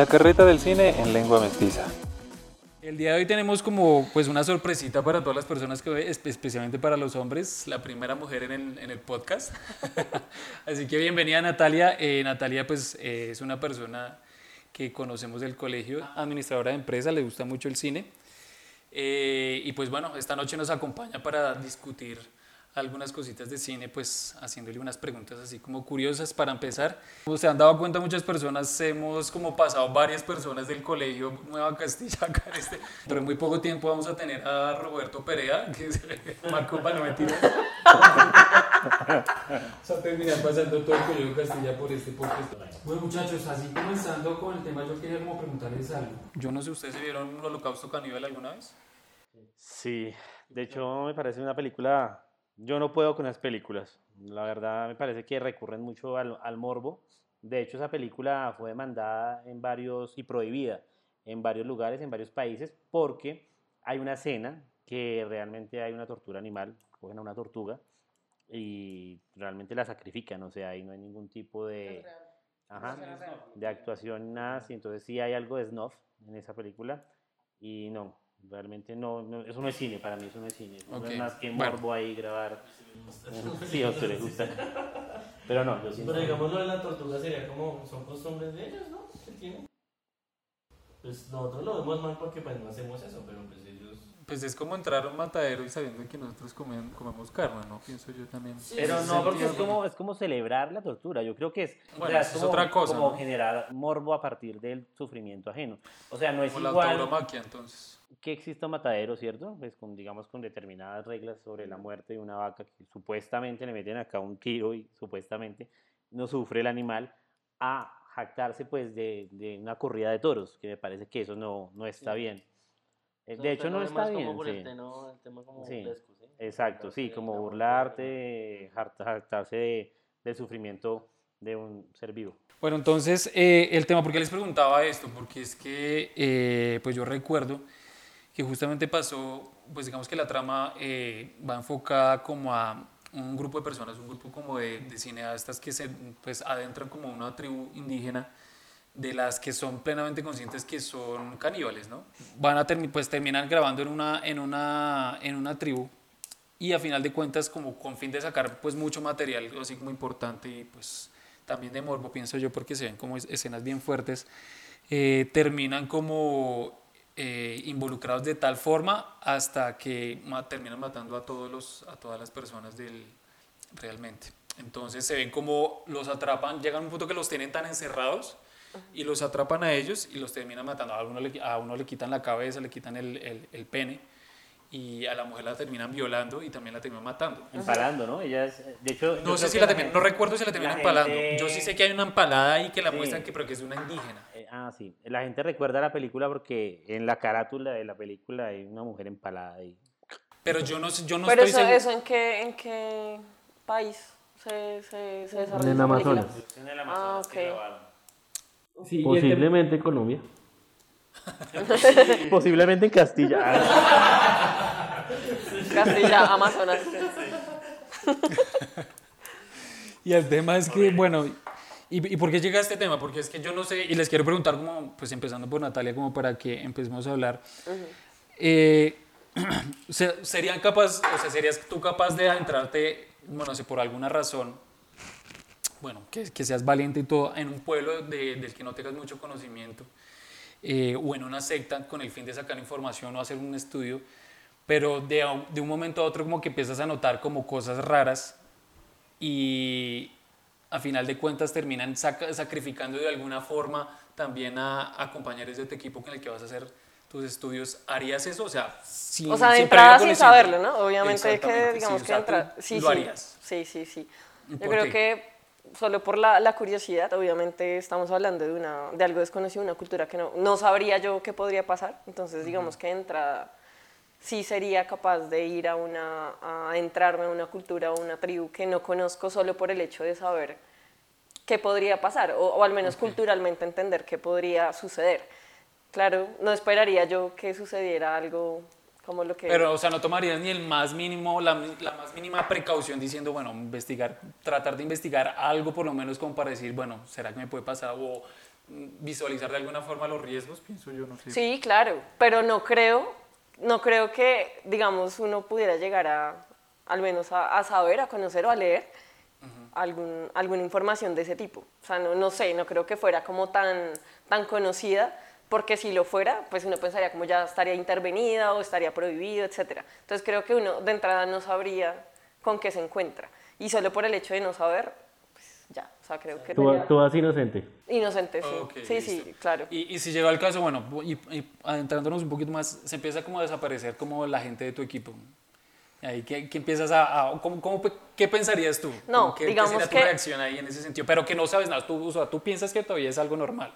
La carreta del cine en lengua mestiza. El día de hoy tenemos como pues una sorpresita para todas las personas que especialmente para los hombres, la primera mujer en el, en el podcast. Así que bienvenida Natalia. Eh, Natalia pues eh, es una persona que conocemos del colegio, administradora de empresa, le gusta mucho el cine. Eh, y pues bueno, esta noche nos acompaña para discutir algunas cositas de cine, pues haciéndole unas preguntas así como curiosas para empezar. Como se han dado cuenta muchas personas, hemos como pasado varias personas del colegio Nueva Castilla acá en este, pero en muy poco tiempo vamos a tener a Roberto Perea, que es Marco Panometino. o sea, terminar pasando todo el colegio Castilla por este podcast. Bueno muchachos, así comenzando con el tema, yo quería como preguntarles algo. Yo no sé, ¿ustedes vieron un holocausto caníbal alguna vez? Sí, de hecho me parece una película yo no puedo con las películas. La verdad me parece que recurren mucho al, al, morbo. De hecho, esa película fue demandada en varios y prohibida en varios lugares, en varios países, porque hay una escena que realmente hay una tortura animal, cogen a una tortuga y realmente la sacrifican, o sea, ahí no hay ningún tipo de, ajá, de actuación, nada. Entonces sí hay algo de snuff en esa película y no, Realmente no, no, eso no es cine, para mí eso no es cine. No es más que morbo ahí grabar. Sí, a usted le gusta. Pero no, yo sí. Pero digamos lo de la tortuga sería como, son costumbres de ellos, ¿no? ¿Qué tienen? Pues nosotros lo vemos mal porque pues no hacemos eso, pero pues pues es como entrar a un matadero y sabiendo que nosotros comemos carne, ¿no? Pienso yo también. Pero no, porque es como, es como celebrar la tortura. Yo creo que es, bueno, es, como, otra cosa. Como generar morbo a partir del sufrimiento ajeno. O sea, no es como igual. La tauromaquia, entonces. Que exista un matadero, ¿cierto? Pues con, digamos, con determinadas reglas sobre la muerte de una vaca que supuestamente le meten acá un tiro y supuestamente no sufre el animal, a jactarse pues de, de una corrida de toros, que me parece que eso no, no está bien. Eh, de hecho, no está bien. Como sí. el, tema como sí. Exacto, sí, como burlarte, hartarse del sufrimiento de un ser vivo. Bueno, entonces, eh, el tema, ¿por qué les preguntaba esto? Porque es que, eh, pues yo recuerdo que justamente pasó, pues digamos que la trama va enfocada como a un grupo de personas, un grupo como de, de cineastas que se pues, adentran como una tribu indígena de las que son plenamente conscientes que son caníbales, ¿no? Van a pues terminan grabando en una, en, una, en una tribu y a final de cuentas como con fin de sacar pues mucho material así como importante y pues también de morbo pienso yo porque se ven como escenas bien fuertes, eh, terminan como eh, involucrados de tal forma hasta que terminan matando a, todos los, a todas las personas del, realmente. Entonces se ven como los atrapan, llegan a un punto que los tienen tan encerrados y los atrapan a ellos y los terminan matando. A uno le, a uno le quitan la cabeza, le quitan el, el, el pene y a la mujer la terminan violando y también la terminan matando. Empalando, ¿no? Ella de hecho, no sé si la, terminan, no recuerdo si la terminan empalando. Yo sí sé que hay una empalada ahí que la muestran que pero que es una indígena. Eh, ah, sí. La gente recuerda la película porque en la carátula de la película hay una mujer empalada ahí. Pero yo no, yo no pero estoy eso, eso en qué en qué país se, se, se desarrolla? En Amazonas. En el Amazonas. Ah, okay. Posiblemente en Colombia. Posiblemente en Castilla. Castilla, Amazonas. y el tema es que, bueno, ¿y, ¿y, por qué llega a este tema? Porque es que yo no sé, y les quiero preguntar, como, pues empezando por Natalia, como para que empecemos a hablar. Eh, ¿Serían capaz, o sea, serías tú capaz de adentrarte, bueno, si por alguna razón, bueno, que, que, seas valiente y todo, en un pueblo de, del que no tengas mucho conocimiento, eh, o en una secta con el fin de sacar información o hacer un estudio, pero de, de, un momento a otro como que empiezas a notar como cosas raras y a final de cuentas terminan sacrificando de alguna forma también a, a, compañeros de tu equipo con el que vas a hacer tus estudios, ¿harías eso? O sea, sin, o sea, de entrada sin saberlo, ¿no? Obviamente que digamos que entra... Sí, lo harías. Sí, sí, sí. Yo creo que solo por la, la, curiosidad, obviamente estamos hablando de, una, de algo desconocido, una cultura que no, no sabría yo qué podría pasar, entonces digamos que entra, sí sería capaz de ir a, una, a entrarme a una cultura o una tribu que no conozco solo por el hecho de saber qué podría pasar, o, o al menos culturalmente entender qué podría suceder. Claro, no esperaría yo que sucediera algo lo que... Pero, o sea, no tomarías ni el más mínimo, la, la, más mínima precaución diciendo, bueno, investigar, tratar de investigar algo por lo menos como para decir, bueno, ¿será que me puede pasar? O visualizar de alguna forma los riesgos, pienso yo, no sé. Sí, claro, pero no creo, no creo que, digamos, uno pudiera llegar a, al menos a, a saber, a conocer o a leer algún, alguna información de ese tipo. O sea, no, no sé, no creo que fuera como tan, tan conocida, porque si lo fuera, pues uno pensaría como ya estaría intervenida o estaría prohibido, etc. Entonces creo que uno de entrada no sabría con qué se encuentra. Y solo por el hecho de no saber, pues ya, o sea, creo que... Tú, tú vas inocente. Inocente, sí. Ok, sí, sí, listo. claro. Y, y si llega el caso, bueno, y, y adentrándonos un poquito más, se empieza como a desaparecer como la gente de tu equipo. Ahí, ¿qué, qué empiezas a, a- cómo, cómo pe- ¿Qué pensarías tú? No, ¿Qué, digamos ¿Qué sería tu que- reacción ahí en ese sentido? Pero que no sabes nada, tú, o sea, tú piensas que todavía es algo normal.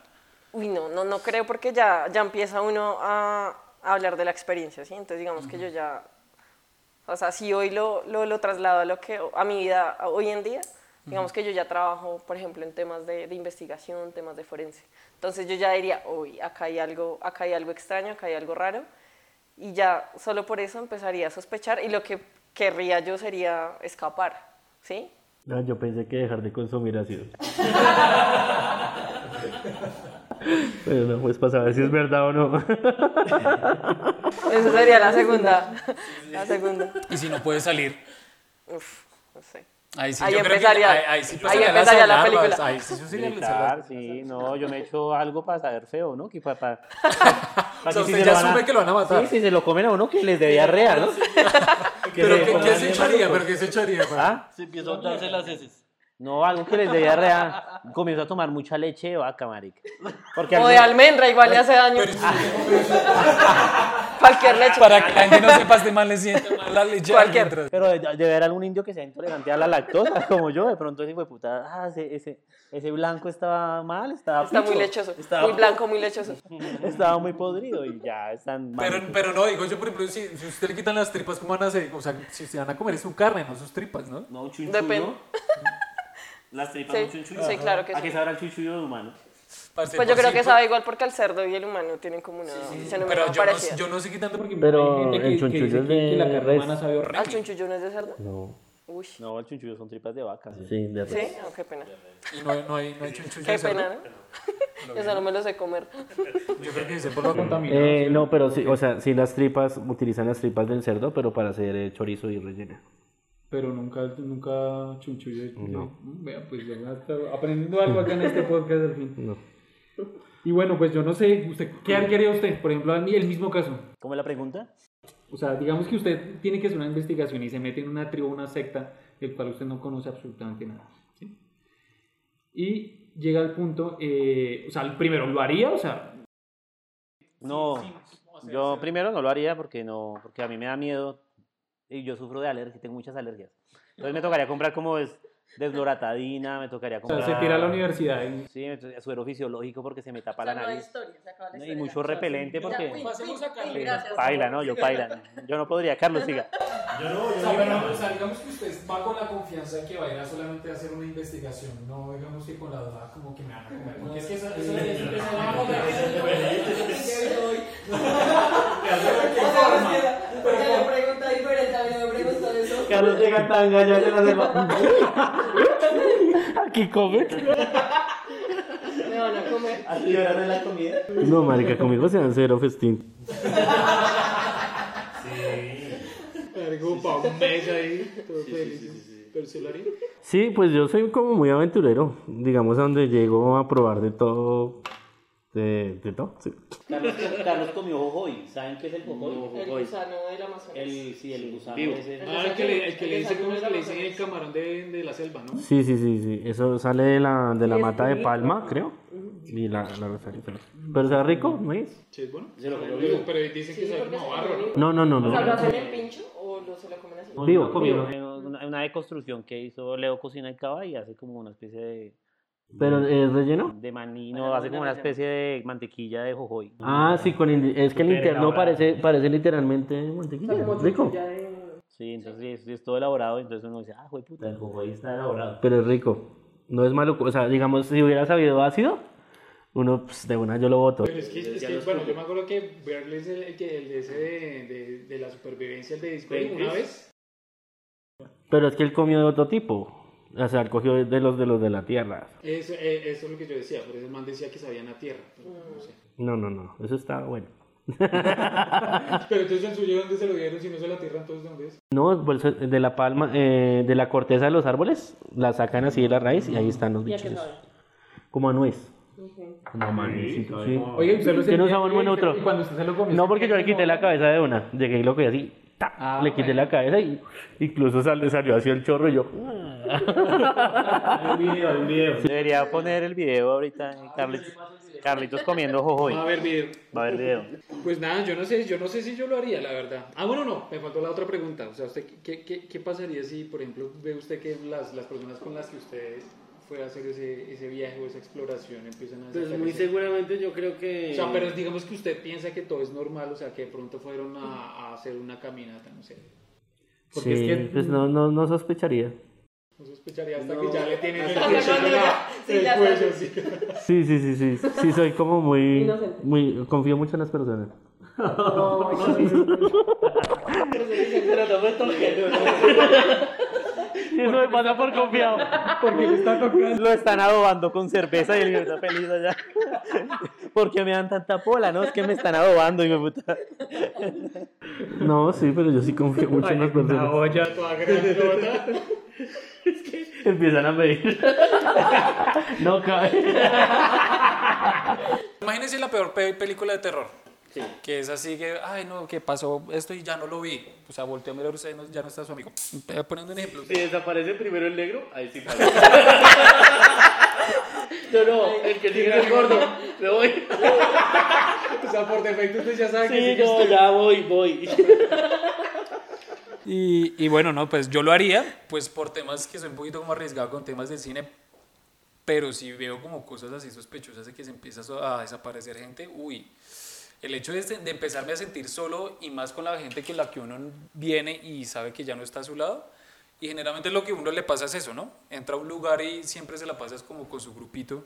Uy, no, no, no creo porque ya, ya empieza uno a, a hablar de la experiencia, ¿sí? Entonces digamos que yo ya, o sea, si hoy lo, lo, lo traslado a, lo que, a mi vida hoy en día, digamos que yo ya trabajo, por ejemplo, en temas de, de investigación, temas de forense. Entonces yo ya diría, uy, acá hay, algo, acá hay algo extraño, acá hay algo raro, y ya solo por eso empezaría a sospechar, y lo que querría yo sería escapar, ¿sí? No, yo pensé que dejar de consumir ácido. Pero no, pues para saber si es verdad o no. Esa sería la segunda, la segunda. Y si no puedes salir, Uf, no sé. ahí sí Ahí yo creo que empezaría- ahí, ahí sí ahí empezaría la película. Ahí sí, eso Militar, celular. sí, no, yo me he hecho algo para saber feo, ¿no? Que para, para, O sea, usted ya asume que lo van a matar. Sí, si se lo comen a uno que les dé diarrea, ¿no? Pero ¿qué, se echaría? ¿Pero qué se echaría? ¿Ah? Se empieza a untarse las heces. No, algo que les dé diarrea. Comienzo a tomar mucha leche de vaca, marica. Porque O de almendra, igual le hace daño. Cualquier leche. Para que la gente no sepa de mal le siente mal la leche. Cualquier. mientras- Pero de, de ver algún indio que sea intolerante a la lactosa, como yo, de pronto ese fue puta, ah, ese, ese, ese blanco estaba mal, estaba Está muy lechoso. estaba, Muy blanco, muy lechoso. estaba muy podrido y ya están mal. Pero, pero no, digo yo, por ejemplo, si, si usted le quitan las tripas, ¿cómo van a hacer? O sea, si se van a comer es su carne, no sus tripas, ¿no? No, un chunchullo. Depende. Las tripas Sí, son chunchullos. sí, claro que ¿A sí. qué sabrá el chuchullo de humano? Parce, Pues yo creo sí, que sabe igual porque el cerdo y el humano tienen como una fisionomía Pero yo no, parecida. yo no sé qué tanto porque Pero que, el chunchullo es que la de carne res. humana sabe horrible. ¿Al chunchullo no es de cerdo? No. Uy. No, el chunchullo son tripas de vaca. Sí, de ¿Sí? Oh, qué pena. Y no, hay- no hay, no hay chunchullo Qué de cerdo. pena, ¿no? Eso no me lo sé comer. Yo creo que se por lo contaminado. Eh, no, pero sí, o sea, sí las tripas, utilizan las tripas del cerdo, pero para hacer eh, chorizo y rellena. Pero nunca, nunca chunchullo. No. Vea, pues ya está aprendiendo algo acá en este podcast al fin. No. Y bueno, pues yo no sé, usted, ¿qué haría usted? Por ejemplo, a mí el mismo caso. ¿Cómo es la pregunta? O sea, digamos que usted tiene que hacer una investigación y se mete en una tribu, una secta, del cual usted no conoce absolutamente nada. ¿sí? Y llega al punto, eh, o sea, primero, ¿lo haría? O sea, No, yo primero no lo haría porque no, porque a mí me da miedo y yo sufro de alergia, tengo muchas alergias. Entonces me tocaría comprar como des, desloratadina, me tocaría o sea, comprar... se tira a la universidad. Sí, suero fisiológico porque se me tapa la nariz. historia, se acaba la No, Y mucho repelente porque... Paila, ¿no? Yo paila. Yo no podría, Carlos, siga. O sea, pero, o sea, digamos que usted va con la confianza de que va a ir a solamente a hacer una investigación, no digamos que con la duda como que me van a comer. Porque es que eso, eso, eso, no. Porque le pregunta diferente, a mí me preguntó eso. Carlos llega tan gallo, yo no sé Aquí come. Me van a comer. Así llorando en la comida. No, marica, conmigo se dan cero festín. Algo para un mes ahí, todo feliz. Pero se. Sí, pues yo soy como muy aventurero. Digamos, a donde llego a probar de todo. De, de sí. Carlos, Carlos comió jojoy. ¿Saben qué es el jojoy? El gusano del Amazonas. El, sí, el gusano Vivo. ese. Ah, el que le, el que le dice, ¿cómo es que le dicen el camarón de, de la selva, no? Sí, sí, sí, sí. Eso sale de la, de la mata de palma, creo. Y la, la rosario. Pero, pero está rico, ¿no es? Sí, es bueno. Se lo comió Pero, vivo. pero dicen que sabe como barro, ¿no? No, no, no, O sea, ¿lo no. hacen en pincho o lo, se lo comen así? Vivo, vivo. Una, una deconstrucción que hizo Leo Cocina y Cava y hace como una especie de, ¿Pero es relleno? de maní, no, hace como una especie de mantequilla de jojoy. Ah, sí, con el- es que el interno parece, parece literalmente mantequilla. Rico. Sí, entonces es, es todo elaborado, entonces uno dice, ah, güey, puta, el jojoy está elaborado. Pero es rico. No es malo. O sea, digamos, si hubiera sabido ácido, uno pues, de una yo lo voto. Pero es que, es que, bueno, yo me acuerdo que Berkeley es el, el que el de ese de, de, de la supervivencia, el de Discord, una vez. Pero es que él comió de otro tipo. O sea, él cogió de los de los de la tierra. Eso, eh, eso es lo que yo decía, por eso el man decía que sabían a tierra. pero no sé. No, no, no. Eso está bueno. Pero entonces el suyo, ¿dónde se lo dieron? Si no se la tierra, entonces ¿dónde es? No, pues, de la palma, eh, de la corteza de los árboles, la sacan así de la raíz y ahí están los que bichos. Como a nuez. Como a manicito, sí. Oye, usted lo Que no sabe buen y- otro. y Cuando usted se lo comió. No, porque yo le quité la cabeza de una. Llegué y lo cogí así. ¡Ta! Ah, le quité bueno. la cabeza y incluso sal- salió así el chorro y yo. Hay un video, hay un video. Debería poner el video ahorita, Carlitos, Carlitos comiendo jojoy. Va a haber video. Va a haber video. Pues nada, yo no sé, yo no sé si yo lo haría, la verdad. Ah, bueno, no, me faltó la otra pregunta. O sea, usted, ¿qué, qué, qué pasaría si, por ejemplo, ve usted que las, las personas con las que usted fue a hacer ese, ese viaje o esa exploración empiezan a Pues muy seguramente yo creo que... O sea, pero digamos que usted piensa que todo es normal, o sea, que de pronto fueron a, a hacer una caminata, no sé. Porque Sí, es que pues no, no, no sospecharía. no sospecharía hasta No, que ya le tienen el cuello, sí. Sí, sí, sí, sí. Sí, soy como muy. Inocente. muy confío mucho en las personas. Pero no me toques, no, Y eso me pasa por confiado. Porque le está tocando. Lo están adobando con cerveza y el niño está feliz allá. ¿Por qué me dan tanta pola? No, es que me están adobando y me puta. No, sí, pero yo sí confío mucho en las Una personas. olla toda grandota. Empiezan a medir. No cabe. Imagínense la peor pe- película de terror. Que es así que, ay no, que pasó esto y ya no lo vi. O sea, volteó a mirar usted, no- ya no está su amigo. Poniendo un ejemplo. Si desaparece primero el negro, ahí sí pasa. No, no, el que sigue es el gordo. Me voy. O sea, por defecto usted ya sabe que Sí, sigue no, usted. ya voy, voy. Y, y bueno, no, pues yo lo haría, pues por temas que soy un poquito como arriesgado con temas del cine, pero si veo como cosas así sospechosas de que se empieza a desaparecer gente, uy, el hecho de, de empezarme a sentir solo y más con la gente con la que uno viene y sabe que ya no está a su lado, y generalmente lo que a uno le pasa es eso, ¿no? Entra a un lugar y siempre se la pasa como con su grupito,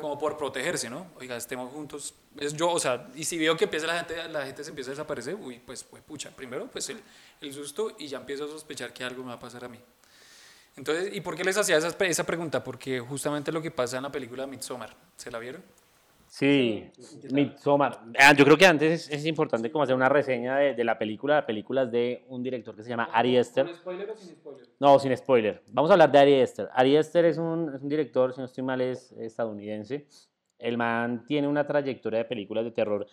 como por protegerse, ¿no? Oiga, estemos juntos. Es yo, o sea, y si veo que empieza la gente, la gente se empieza a desaparecer, uy, pues, pues pucha, primero pues el, el susto y ya empiezo a sospechar que algo me va a pasar a mí. Entonces, ¿y por qué les hacía esa, esa pregunta? Porque justamente lo que pasa en la película Midsommar, ¿se la vieron? Sí, Midsommar. Ah, yo creo que antes es, es importante como hacer una reseña de, de la película. La película es de un director que se llama Ari Aster. ¿Con spoiler o sin spoiler? No, sin spoiler. Vamos a hablar de Ari Aster. Ari Aster es un, es un director, si no estoy mal, es estadounidense. El man tiene una trayectoria de películas de terror.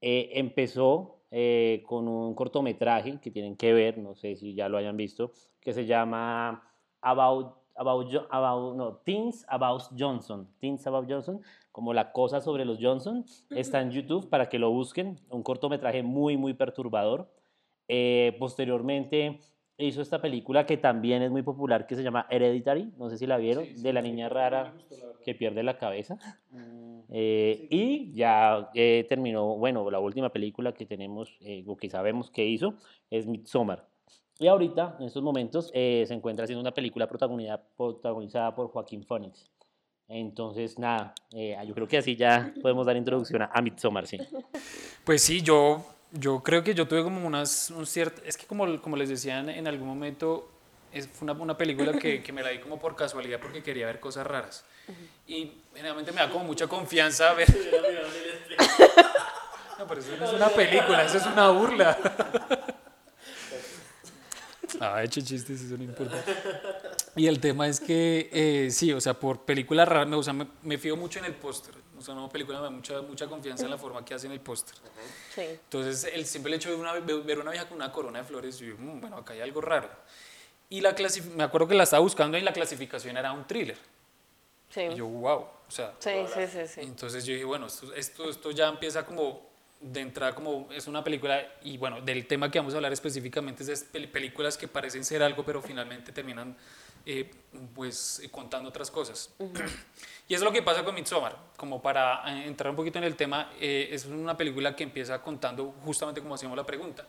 Eh, empezó eh, con un cortometraje que tienen que ver, no sé si ya lo hayan visto, que se llama About, about, about no, Things About Johnson. Things About Johnson, como la cosa sobre los Johnson. Está en YouTube para que lo busquen. Un cortometraje muy, muy perturbador. Eh, posteriormente hizo esta película que también es muy popular, que se llama Hereditary, no sé si la vieron, de la niña rara que pierde la cabeza. Eh, y ya eh, terminó, bueno, la última película que tenemos, eh, o que sabemos que hizo, es Midsommar. Y ahorita, en estos momentos, eh, se encuentra haciendo una película protagonizada, protagonizada por Joaquín Phoenix. Entonces, nada, eh, yo creo que así ya podemos dar introducción a, a Midsommar, sí. Pues sí, yo, yo creo que yo tuve como unas, un cierto, es que como, como les decía en, en algún momento, es, fue una, una película que, que me la di como por casualidad porque quería ver cosas raras. Y generalmente me da como mucha confianza ver... No, pero eso no es una película, eso es una burla. Ah, he hecho chistes, eso no importa. Y el tema es que, eh, sí, o sea, por película rara, me, o sea, me, me fío mucho en el póster. O sea, una película me da mucha, mucha confianza en la forma que hacen el póster. Sí. Entonces, el simple hecho de una, ver una vieja con una corona de flores, yo, "Mm, bueno, acá hay algo raro. Y la me acuerdo que la estaba buscando y la clasificación era un thriller. Sí. Y yo, wow, o sea, Sí, sí, sí, sí. entonces yo dije, bueno, esto, esto, esto ya empieza como de entrada como es una película y bueno, del tema que vamos a hablar específicamente es de pel- películas que parecen ser algo pero finalmente terminan eh, pues eh, contando otras cosas. y es lo que pasa con Midsommar, como para eh, entrar un poquito en el tema, eh, es una película que empieza contando justamente como hacíamos la pregunta,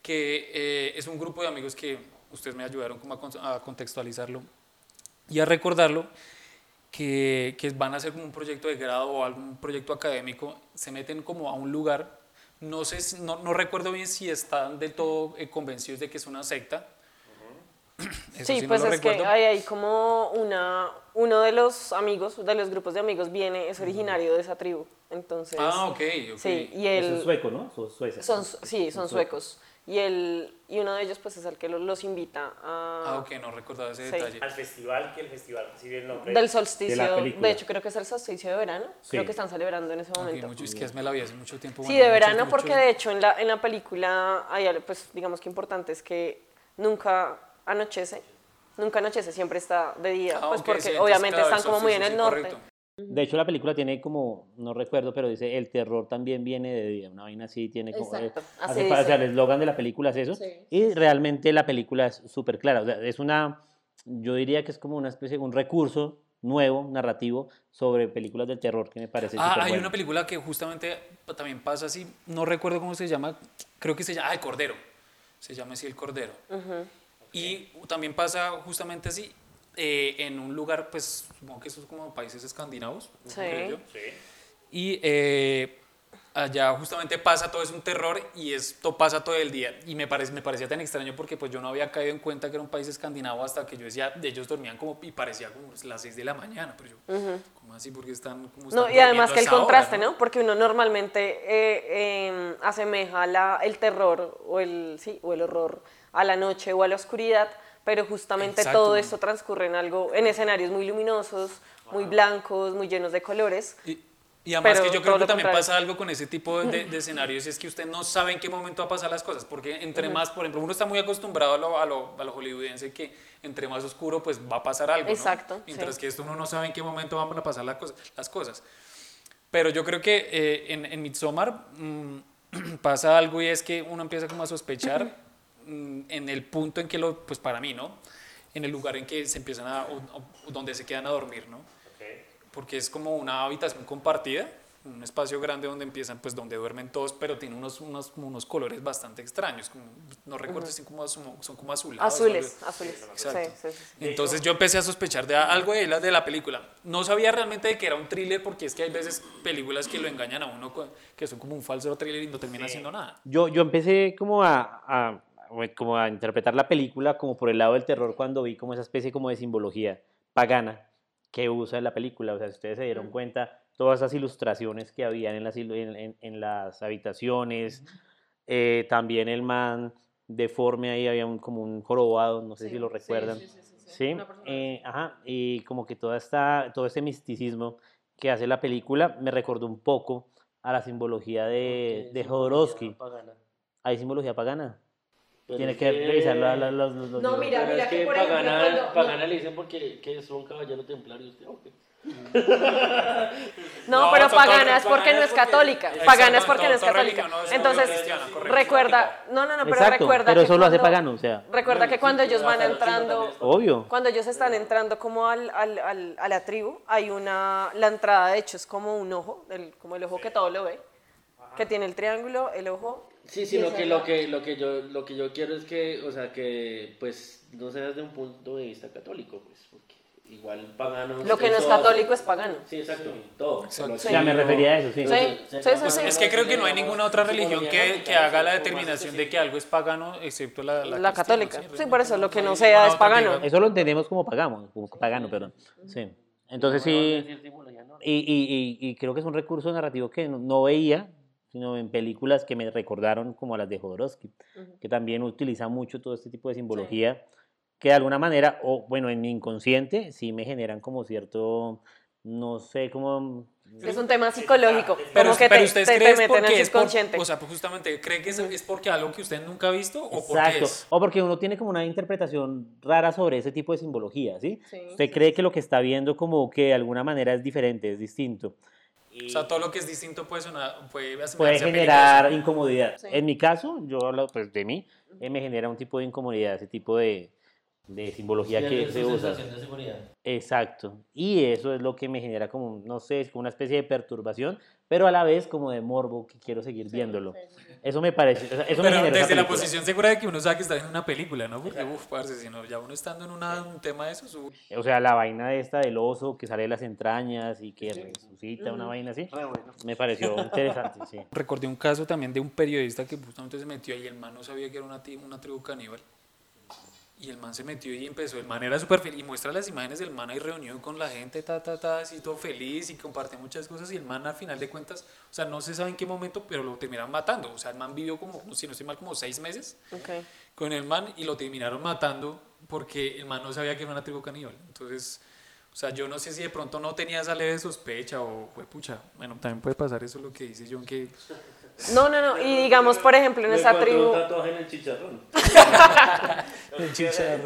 que eh, es un grupo de amigos que ustedes me ayudaron como a a contextualizarlo y a recordarlo que, que van a hacer como un proyecto de grado o algún proyecto académico, se meten como a un lugar, no sé, no, no recuerdo bien si están del todo eh, convencidos de que es una secta, Eso Sí, no pues lo es que recuerdo. hay ahí como una, uno de los amigos, de los grupos de amigos viene, es originario de esa tribu. Entonces, Ah, ok, ok. sí, y Eso es él, sueco, ¿no? Son sueces. son, sí, son suecos. Y él, y uno de ellos pues es el que lo- los invita a, Ah, ok, no recordaba ese Sí. detalle. Al festival, que el festival recibe el nombre del solsticio, de la de, hecho creo que es el solsticio de verano, Sí. creo que están celebrando en ese momento. mucho, es que me la vi hace mucho tiempo. Sí, bueno, de verano, mucho- porque de hecho en la, en la película hay algo, pues digamos que importante es que nunca anochece, nunca anochece, siempre está de día, Ah, pues porque sí, obviamente claro, están como muy en el sí, norte. correcto. De hecho, la película tiene como, no recuerdo, pero dice, el terror también viene de día. Una vaina así tiene como... Exacto, eh, así hace pa- o sea, dice. el eslogan de la película es eso. Sí, y realmente la película es súper clara. O sea, es una, yo diría que es como una especie, un recurso nuevo, narrativo, sobre películas del terror que me parece Ah, súper hay bueno. una película que justamente también pasa así, no recuerdo cómo se llama, creo que se llama, ah, El Cordero, se llama así El Cordero. Y también pasa justamente así, eh, en un lugar, pues supongo que eso es como países escandinavos, Sí. creo yo. Y eh, allá justamente pasa todo, es un terror y esto pasa todo el día. Y me, parece, me parecía tan extraño porque pues yo no había caído en cuenta que era un país escandinavo hasta que yo decía, ellos dormían como, y parecía como las 6 de la mañana, pero yo, ¿cómo así? Porque están como No, y además que a el hora, contraste, ¿no? Porque uno normalmente eh, em, asemeja la, el terror o el, sí, o el horror a la noche o a la oscuridad, pero justamente Exacto. todo esto transcurre en algo, en escenarios muy luminosos, muy blancos, muy llenos de colores. Y, y además que yo creo que también contrario. pasa algo con ese tipo de, de escenarios, es que usted no sabe en qué momento va a pasar las cosas, porque entre más, por ejemplo, uno está muy acostumbrado a lo, a lo, a lo hollywoodense, que entre más oscuro pues va a pasar algo, ¿no? Exacto, Mientras sí. que esto uno no sabe en qué momento van a pasar la cosa- las cosas. Pero yo creo que eh, en, en Midsommar mm, pasa algo y es que uno empieza como a sospechar en el punto en que lo, pues para mí, ¿no? En el lugar en que se empiezan a, o- o donde se quedan a dormir, ¿no? porque es como una habitación compartida, un espacio grande donde empiezan, pues donde duermen todos, pero tiene unos, unos, unos colores bastante extraños, como, no recuerdo si son como, son, son como azulados. Azules, azules. Exacto. Sí, sí, sí. Entonces yo empecé a sospechar de algo de la, de la película. No sabía realmente de que era un thriller, porque es que hay veces películas que lo engañan a uno, con- que son como un falso thriller y no termina haciendo nada. Yo, yo empecé como a, a- como a interpretar la película como por el lado del terror cuando vi como esa especie como de simbología pagana que usa en la película. O sea, si ustedes se dieron cuenta, todas esas ilustraciones que habían en las, en, en- las habitaciones, eh, también el man deforme ahí, había un, como un jorobado, no sé si lo recuerdan. Sí, eh, ajá, y como que toda esta, todo este misticismo que hace la película me recordó un poco a la simbología de, de Jodorowsky. ¿Hay simbología pagana? Pero Tiene es que revisar la- la- los, los- los No, mira, Pero mira es que que por ejemplo pagana, cuando- pagana le dicen porque que es un caballero templario. Usted, ok. No, No, pero pagana es porque pagana no es católica. Exacto, Pagana es porque no es católica. religión, no es Entonces, recuerda, no, no, no, pero Exacto, recuerda pero que eso lo hace pagano, o sea, Recuerda que cuando ellos van entrando, obvio. cuando ellos están entrando como al, al- al- a la tribu, hay una, la entrada de hecho es como un ojo, el- como el ojo que todo lo ve, que tiene el triángulo, el ojo. Sí, sino esa que lo que lo que yo lo que yo quiero es que, o sea, que pues no sea desde un punto de vista católico, pues, porque igual pagano Lo que no es católico es pagano. Sí, exacto, todo. Exacto. Lo Sí. Ya me refería a eso, sí. Sí, sí, sí, Pues sí. es que creo que no hay ninguna otra religión que, que haga la determinación de que algo es pagano, excepto la, la, católica. Sí, por eso, lo que no sea es pagano. Eso lo entendemos como pagano, como pagano, perdón. Sí. Entonces sí, y, y, y, y creo que es un recurso narrativo que no, no veía, sino en películas que me recordaron como a las de Jodorowsky, que también utiliza mucho todo este tipo de simbología, que de alguna manera, o bueno, en mi inconsciente sí me generan como cierto, no sé, como... Es un tema psicológico. Pero, como que pero te, ustedes te- te creen meten en porque el es por, o sea, pues justamente, ¿cree que es, es porque algo que usted nunca ha visto o porque Exacto. es? O porque uno tiene como una interpretación rara sobre ese tipo de simbología, ¿sí? Sí, Usted cree que lo que está viendo como que de alguna manera es diferente, es distinto. O sea, todo lo que es distinto puede sonar, puede, puede generar peligroso. incomodidad. Sí. En mi caso, yo hablo pues de mí, eh, me genera un tipo de incomodidad, ese tipo de, de simbología que se usa. de seguridad. Exacto. Y eso es lo que me genera como, no sé, es como una especie de perturbación, pero a la vez como de morbo que quiero seguir viéndolo. Eso me parece, o sea, eso me Pero genera esa desde la posición segura de que uno sabe que está en una película, ¿no? Porque, uff, parce, si no, ya uno estando en una- un tema de eso, su- O sea, la vaina de esta del oso que sale de las entrañas y que resucita, una vaina así, me pareció interesante, sí. Recordé un caso también de un periodista que justamente se metió ahí y el man no sabía que era una, una tribu caníbal. Y el man se metió y empezó, el man era súper feliz, y muestra las imágenes del man ahí reunido con la gente, ta, ta, ta, así todo feliz y comparte muchas cosas, y el man al final de cuentas, o sea, no se sabe en qué momento, pero lo terminaron matando, o sea, el man vivió como, si no estoy mal, como seis meses Ok. con el man y lo terminaron matando porque el man no sabía que era una tribu caníbal. Entonces, o sea, yo no sé si de pronto no tenía esa leve sospecha o, fue pucha, bueno, también puede pasar eso lo que dice John, que No, no, no. Y digamos, por ejemplo, en esa tribu. un tatuaje en el chicharrón.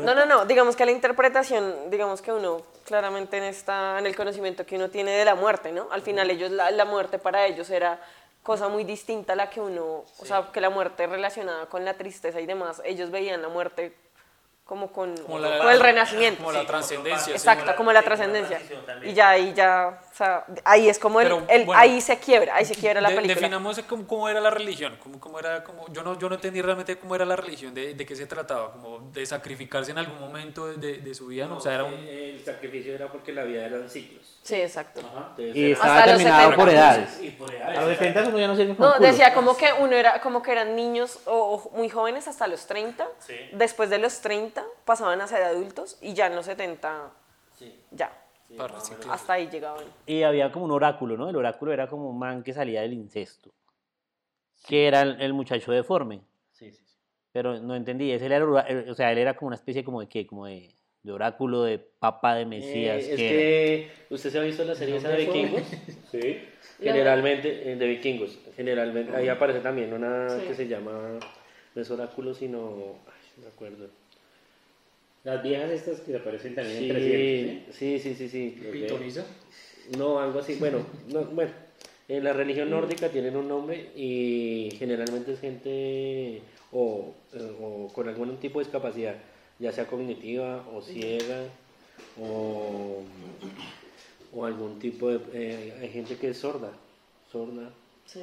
No, no, no. Digamos que la interpretación, digamos que uno claramente en, esta, en el conocimiento que uno tiene de la muerte, ¿no? Al final ellos, la, la muerte para ellos era cosa muy distinta a la que uno, o sea, que la muerte relacionada con la tristeza y demás, ellos veían la muerte como con, Como la- con el renacimiento. como la trascendencia. sí. Exacto, como la trascendencia. Y ya ahí ya, o sea, ahí es como el, Pero, el- bueno, ahí se quiebra, ahí se quiebra la De- película. Definamos cómo, cómo era la religión, cómo, cómo era, cómo, yo, no, yo no entendí realmente cómo era la religión, de, de qué se trataba, como de sacrificarse en algún momento de, de- de su vida, ¿no? O sea, era un... Eh, El sacrificio era porque la vida eran ciclos. Sí, exacto. Entonces Y estaba Hasta los terminado 70. por edades. Y por A edades. los 70 uno ya no sirve No, decía como que uno era como que eran niños o, o muy jóvenes hasta los 30. Sí. Después de los 30 pasaban a ser adultos y ya en los 70 Sí. ya, para reciclar. hasta ahí llegaban. Y había como un oráculo, ¿no? El oráculo era como un man que salía del incesto. Que era el, el muchacho deforme. Sí, sí, sí. Pero no entendí. Ese era o sea, él era como una especie como de qué, como de, de oráculo de papa de Mesías. Eh, es que que usted se ha visto la serie esa de vikingos. Sí. Generalmente, eh, de vikingos. Generalmente, ahí aparece también una Sí. que se llama, no es oráculo, sino, ay, no me acuerdo. Las viejas estas que aparecen también en 300, Sí, sí, sí, sí, sí. Pitoniza. No, algo así. Bueno, no, bueno, en la religión nórdica tienen un nombre y generalmente es gente o, eh, o con algún tipo de discapacidad, ya sea cognitiva o ciega o, o algún tipo de... eh, hay gente que es sorda, sorda. Sí.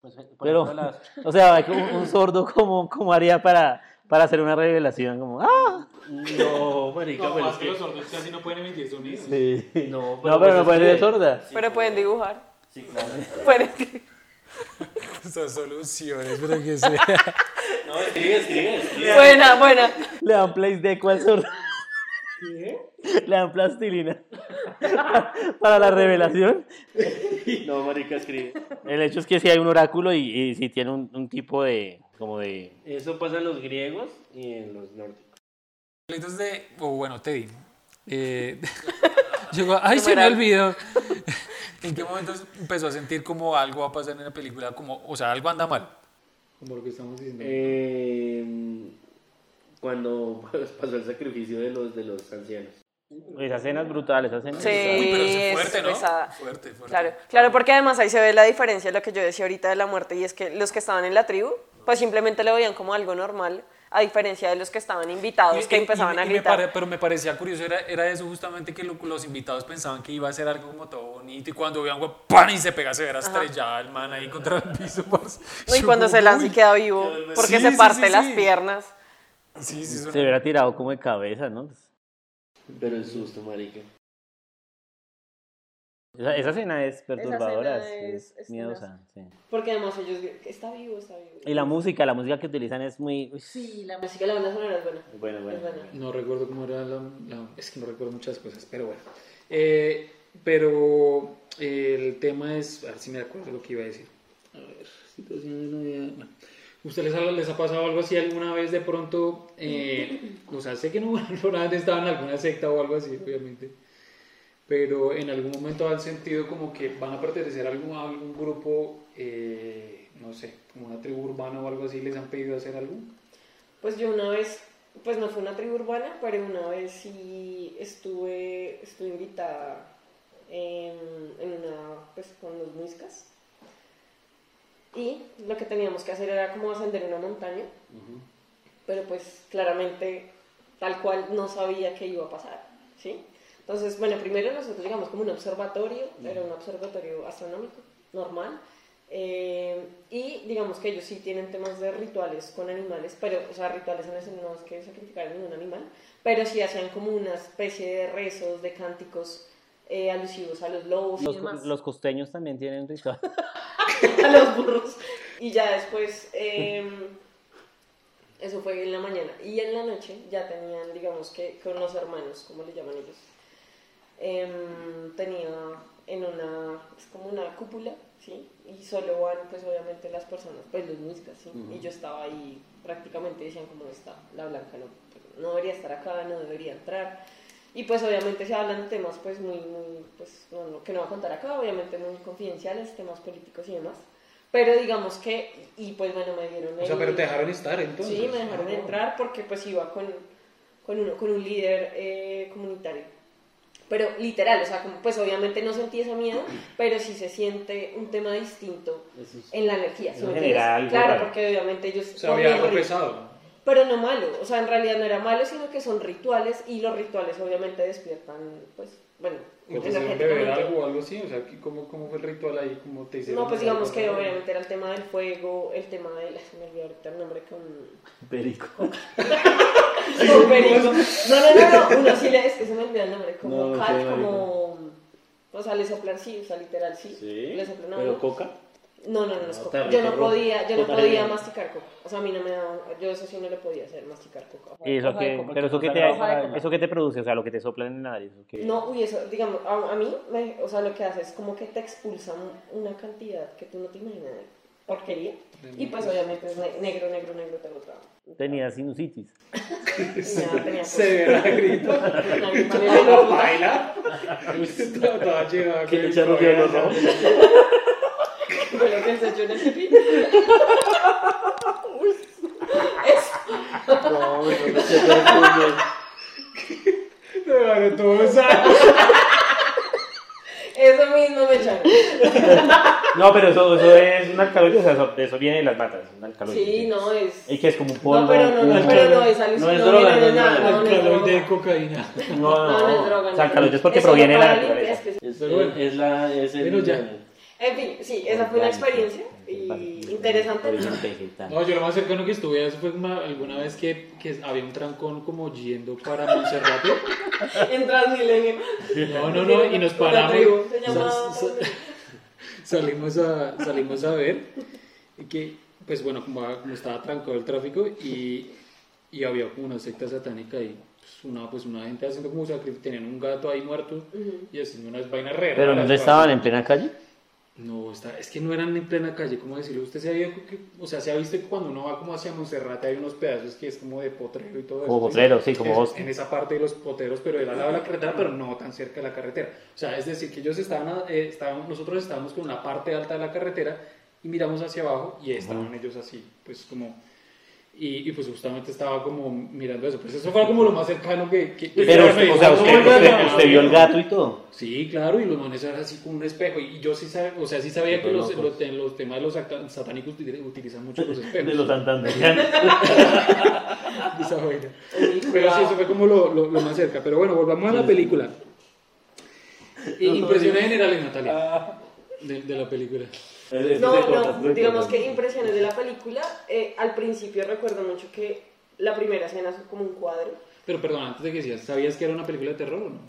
Pues, eh, Pero, las- o sea, un, un sordo, ¿cómo, cómo haría para, para hacer una revelación? Como, ¡ah! No, marica, pero es que- sordos casi no pueden emitir sonidos. Sí. No, No, pues pero no es puede que- ser sorda. Pero pueden dibujar. Sí, claro. Pueden- Esas soluciones, pero que sea. No, escribe, escribe, escribe. buena, buena. Le dan place deco al sordo. Le dan plastilina. para la revelación. No, marica, escribe. El hecho es que sí hay un oráculo y, y sí tiene un, un tipo de, como de... Eso pasa en los griegos y en los nórdicos. Entonces, de, o bueno, Teddy. Eh, llegó, ay, se me olvidó. ¿En qué momento empezó a sentir como algo va a pasar en la película? Como, o sea, algo anda mal. Como lo que estamos diciendo. Eh, cuando pasó el sacrificio de los, de los ancianos. Esa escena es brutal, esa escena es Sí. Uy, pero es fuerte, ¿no? pesada. Fuerte, fuerte. Claro, claro, porque además ahí se ve la diferencia de lo que yo decía ahorita de la muerte y es que los que estaban en la tribu, pues simplemente lo veían como algo normal, a diferencia de los que estaban invitados Y- que y- empezaban y- a y me gritar. pare- pero me parecía curioso, era, era eso justamente que lo- los invitados pensaban que iba a ser algo como todo bonito y cuando güey, ¡pan! y se pega, se verá estrellada el man ahí contra el piso. Y cuando se lanza y queda vivo, porque Sí, se parte sí, las sí. piernas. Sí, sí, Se hubiera tirado como de cabeza, ¿no? Pero el susto, marica. Esa, esa escena es perturbadora, escena es, es- es miedosa. sí. Porque además ellos, está vivo, está vivo. Y la música, la música que utilizan es muy... uy, Sí, la música de la banda sonora es buena. Bueno, bueno. buena. No recuerdo cómo era la, la- Es que no recuerdo muchas cosas, pero bueno. Eh, pero eh, el tema es... A ver si me acuerdo lo que iba a decir. A ver, situación de novia... Bueno. ¿Ustedes les les ha pasado algo así alguna vez de pronto? eh, o sea, sé que no, no han estado en alguna secta o algo así, obviamente. Pero en algún momento han sentido como que van a pertenecer a algún, a algún grupo, eh, no sé, como una tribu urbana o algo así, les han pedido hacer algo. Pues yo una vez, pues no fue una tribu urbana, pero una vez sí estuve, estuve invitada en, en una, pues con los muiscas. Y lo que teníamos que hacer era como ascender una montaña, pero pues claramente tal cual no sabía qué iba a pasar, ¿sí? Entonces, bueno, primero nosotros llegamos como un observatorio, era un observatorio astronómico normal, eh, y digamos que ellos sí tienen temas de rituales con animales, pero, o sea, rituales en ese no es que sacrificaran ningún animal, pero sí hacían como una especie de rezos, de cánticos eh, alusivos a los lobos y Los, demás los costeños también tienen ritual. a los burros. Y ya después, eh, Eso fue en la mañana. Y en la noche ya tenían, digamos que con los hermanos, como le llaman ellos, em, tenía en una, es como una cúpula, ¿sí? Y solo van, pues obviamente las personas, pues los músicos, ¿sí? Y yo estaba ahí, prácticamente decían como está, la blanca no, no debería estar acá, no debería entrar. Y pues obviamente se hablan temas pues muy, muy, pues no, no, que no voy a contar acá, obviamente muy confidenciales, temas políticos y demás. Pero digamos que, y pues bueno, me dieron... O sea, pero te dejaron estar entonces. Sí, me dejaron Ah, entrar porque pues iba con, con, uno, con un líder eh, comunitario. Pero literal, o sea, como, pues obviamente no sentí ese miedo, pero sí se siente un tema distinto es- en la energía. ¿sí En general? Claro, porque obviamente ellos... O sea, había algo pesado. Pero no malo, o sea, en realidad no era malo, sino que son rituales y los rituales obviamente despiertan, pues, bueno, ¿O te beber algo o algo así? O sea, ¿cómo, ¿cómo fue el ritual ahí? ¿Cómo te hicieron? No, pues digamos que obviamente era el tema del fuego, el tema del... Se me olvidó ahorita el nombre con... Perico. Con perico. No, no, no, no, uno sí le, es que se me olvidó el nombre, como sí, como, o sea, le soplan sí, o sea, literal sí, Sí, le soplan ¿Pero coca? No, no, no, es No, coca. Yo no podía, yo no podía masticar coca, o sea, a mí no me daba, yo eso sí no le podía hacer, masticar coca. ¿Y eso que, coca. pero eso que te, eso que te produce, o sea, lo que te soplan en la nariz. No, uy, eso, digamos, a, a mí, me- o sea, lo que hace es como que te expulsa un- una cantidad que tú no te imaginas de porquería. Y pues obviamente es ne- negro, negro, negro, te lo trago. Tenía sinusitis. Severa el ojo. ¿Baila? Estaba toda llevada ¿Qué con le el echaron cabello. hielo rojo? Fue lo que se echó en ese pito. Eso. No, no, no, se Me van todos años. Eso mismo me echaron. No, pero eso, eso es un alcaloide, o sea, eso, eso viene de las matas, un alcaloide. Sí, no es. Y que es como un polvo. No, pero no, no, pero no es No es droga, no es nada, droga. no, no es Alcaloide de droga. cocaína. No, No, no es no, droga. o sea, alcaloide es porque Eso proviene de la naturaleza. es que- Es, Pero bueno. es la, es el. En fin, sí, esa fue una experiencia y interesante. No, yo lo más cercano que estuve a eso fue una- alguna vez que, que había un trancón como yendo para Monserrate. En Transmilenio. No, no, no, y nos paramos. salimos, a, salimos a ver y que, pues bueno, como, como estaba trancado el tráfico y, y había como una secta satánica y pues, una, pues una gente haciendo como sacrificio, tenían un gato ahí muerto y haciendo unas vainas re ¿Pero raras, no estaban en plena calle? No, está, es que no eran en plena calle, ¿cómo decirlo? Usted se había, que- o sea, se ha visto que cuando uno va como hacia Monserrate hay unos pedazos que es como de potrero y todo eso. Como potrero, sí, como bosque. En esa parte de los potreros, pero era al lado de la carretera, pero no tan cerca de la carretera. O sea, es decir, que ellos estaban, eh, estaban nosotros estábamos con la parte alta de la carretera y miramos hacia abajo y estaban ellos así, pues como... Y, y pues justamente estaba como mirando eso. Pues eso fue como lo más cercano que... que- Pero, que- o sea, usted, vio el gato y todo. Sí, claro, y los manes eran así con un espejo. Y yo sí sabía, o sea, sí sabía que los, los, en los temas de los satánicos util- utilizan mucho los espejos. De los vaina. Pero sí, eso fue como lo, lo, lo más cerca. Pero bueno, volvamos a la película. Impresiones generales, Natalia, de, de la película. No, no, digamos que impresiones de la película. eh, al principio recuerdo mucho que la primera escena es como un cuadro. Pero perdón, antes de que decías, ¿sabías que era una película de terror o no?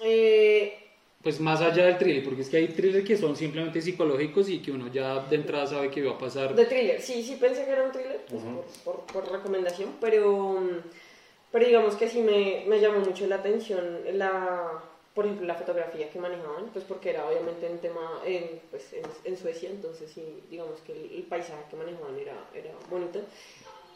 Eh, Pues más allá del thriller, porque es que hay thrillers que son simplemente psicológicos y que uno ya de entrada sabe que va a pasar. de thriller, sí, sí pensé que era un thriller, pues, por, por- por recomendación, pero, mm, pero digamos que sí me, me llamó mucho la atención la, por ejemplo, la fotografía que manejaban, pues porque era obviamente un tema en, pues, en, en Suecia, entonces sí, digamos que el, el paisaje que manejaban era, era bonito.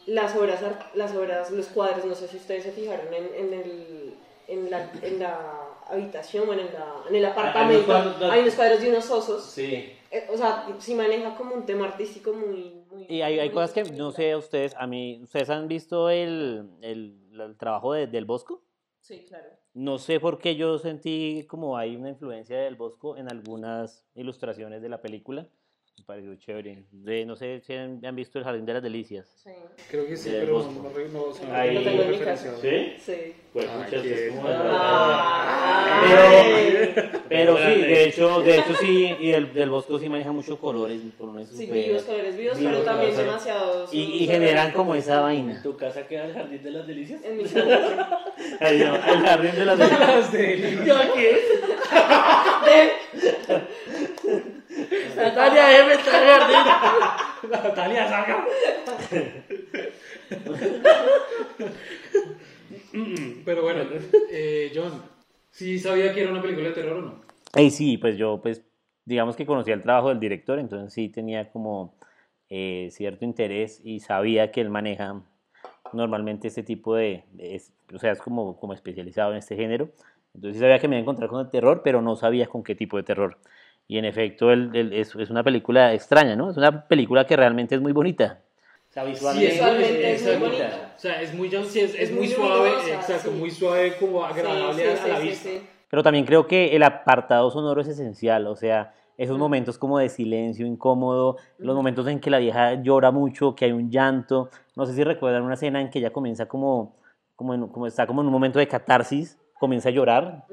Las obras, las obras, los cuadros, no sé si ustedes se fijaron en, en, el, en, la, en la habitación, bueno, en, la, en el apartamento, cuadros, no. hay unos cuadros de unos osos. Sí. Eh, o sea, sí maneja como un tema artístico muy... muy Y hay, hay muy cosas que no sé ustedes, a mí, ¿ustedes han visto el, el, el trabajo de- del Bosco? Sí, claro. No sé por qué yo sentí como hay una influencia del Bosco en algunas ilustraciones de la película. Me pareció chévere. De, no sé si han, han visto El Jardín de las Delicias. Sí. Creo que sí, Del pero no, no, no, Ahí- no tengo en. ¿Sí? Sí. Pues Ay, muchas veces como Ay. Pero sí, de hecho, de hecho sí, y del, del Bosco sí maneja muchos colores, colores Sí, súper- vivos, colores vivos, vivos, pero también demasiados... y, y generan como esa vaina. ¿Tu casa queda el jardín de las delicias? En mi casa. Ay, no, el Jardín de las Delicias. De- ¿Yo qué? Natalia M está jardín. Natalia, saca. Pero bueno, eh, John, ¿sí sabía que era una película de terror o no? Eh, sí, pues yo, pues, digamos que conocía el trabajo del director, entonces sí tenía como eh, cierto interés y sabía que él maneja normalmente este tipo de, de- es- o sea, es como, como especializado en este género. Entonces sí sabía que me iba a encontrar con el terror, pero no sabía con qué tipo de terror. Y en efecto, él, él- es, es una película extraña, ¿no? Es una película que realmente es muy bonita. O sea, visualmente Visualmente es muy bonita. bonita. O sea, es muy, sí, es, es Es muy muy suave, luminosa, exacto, sí. muy suave, como agradable Sí, a, sí, a la sí, sí, vista. sí. Pero también creo que el apartado sonoro es esencial, o sea, esos momentos como de silencio incómodo, los momentos en que la vieja llora mucho, que hay un llanto. No sé si recuerdan una escena en que ella comienza como, como, en- como está como en un momento de catarsis, comienza a llorar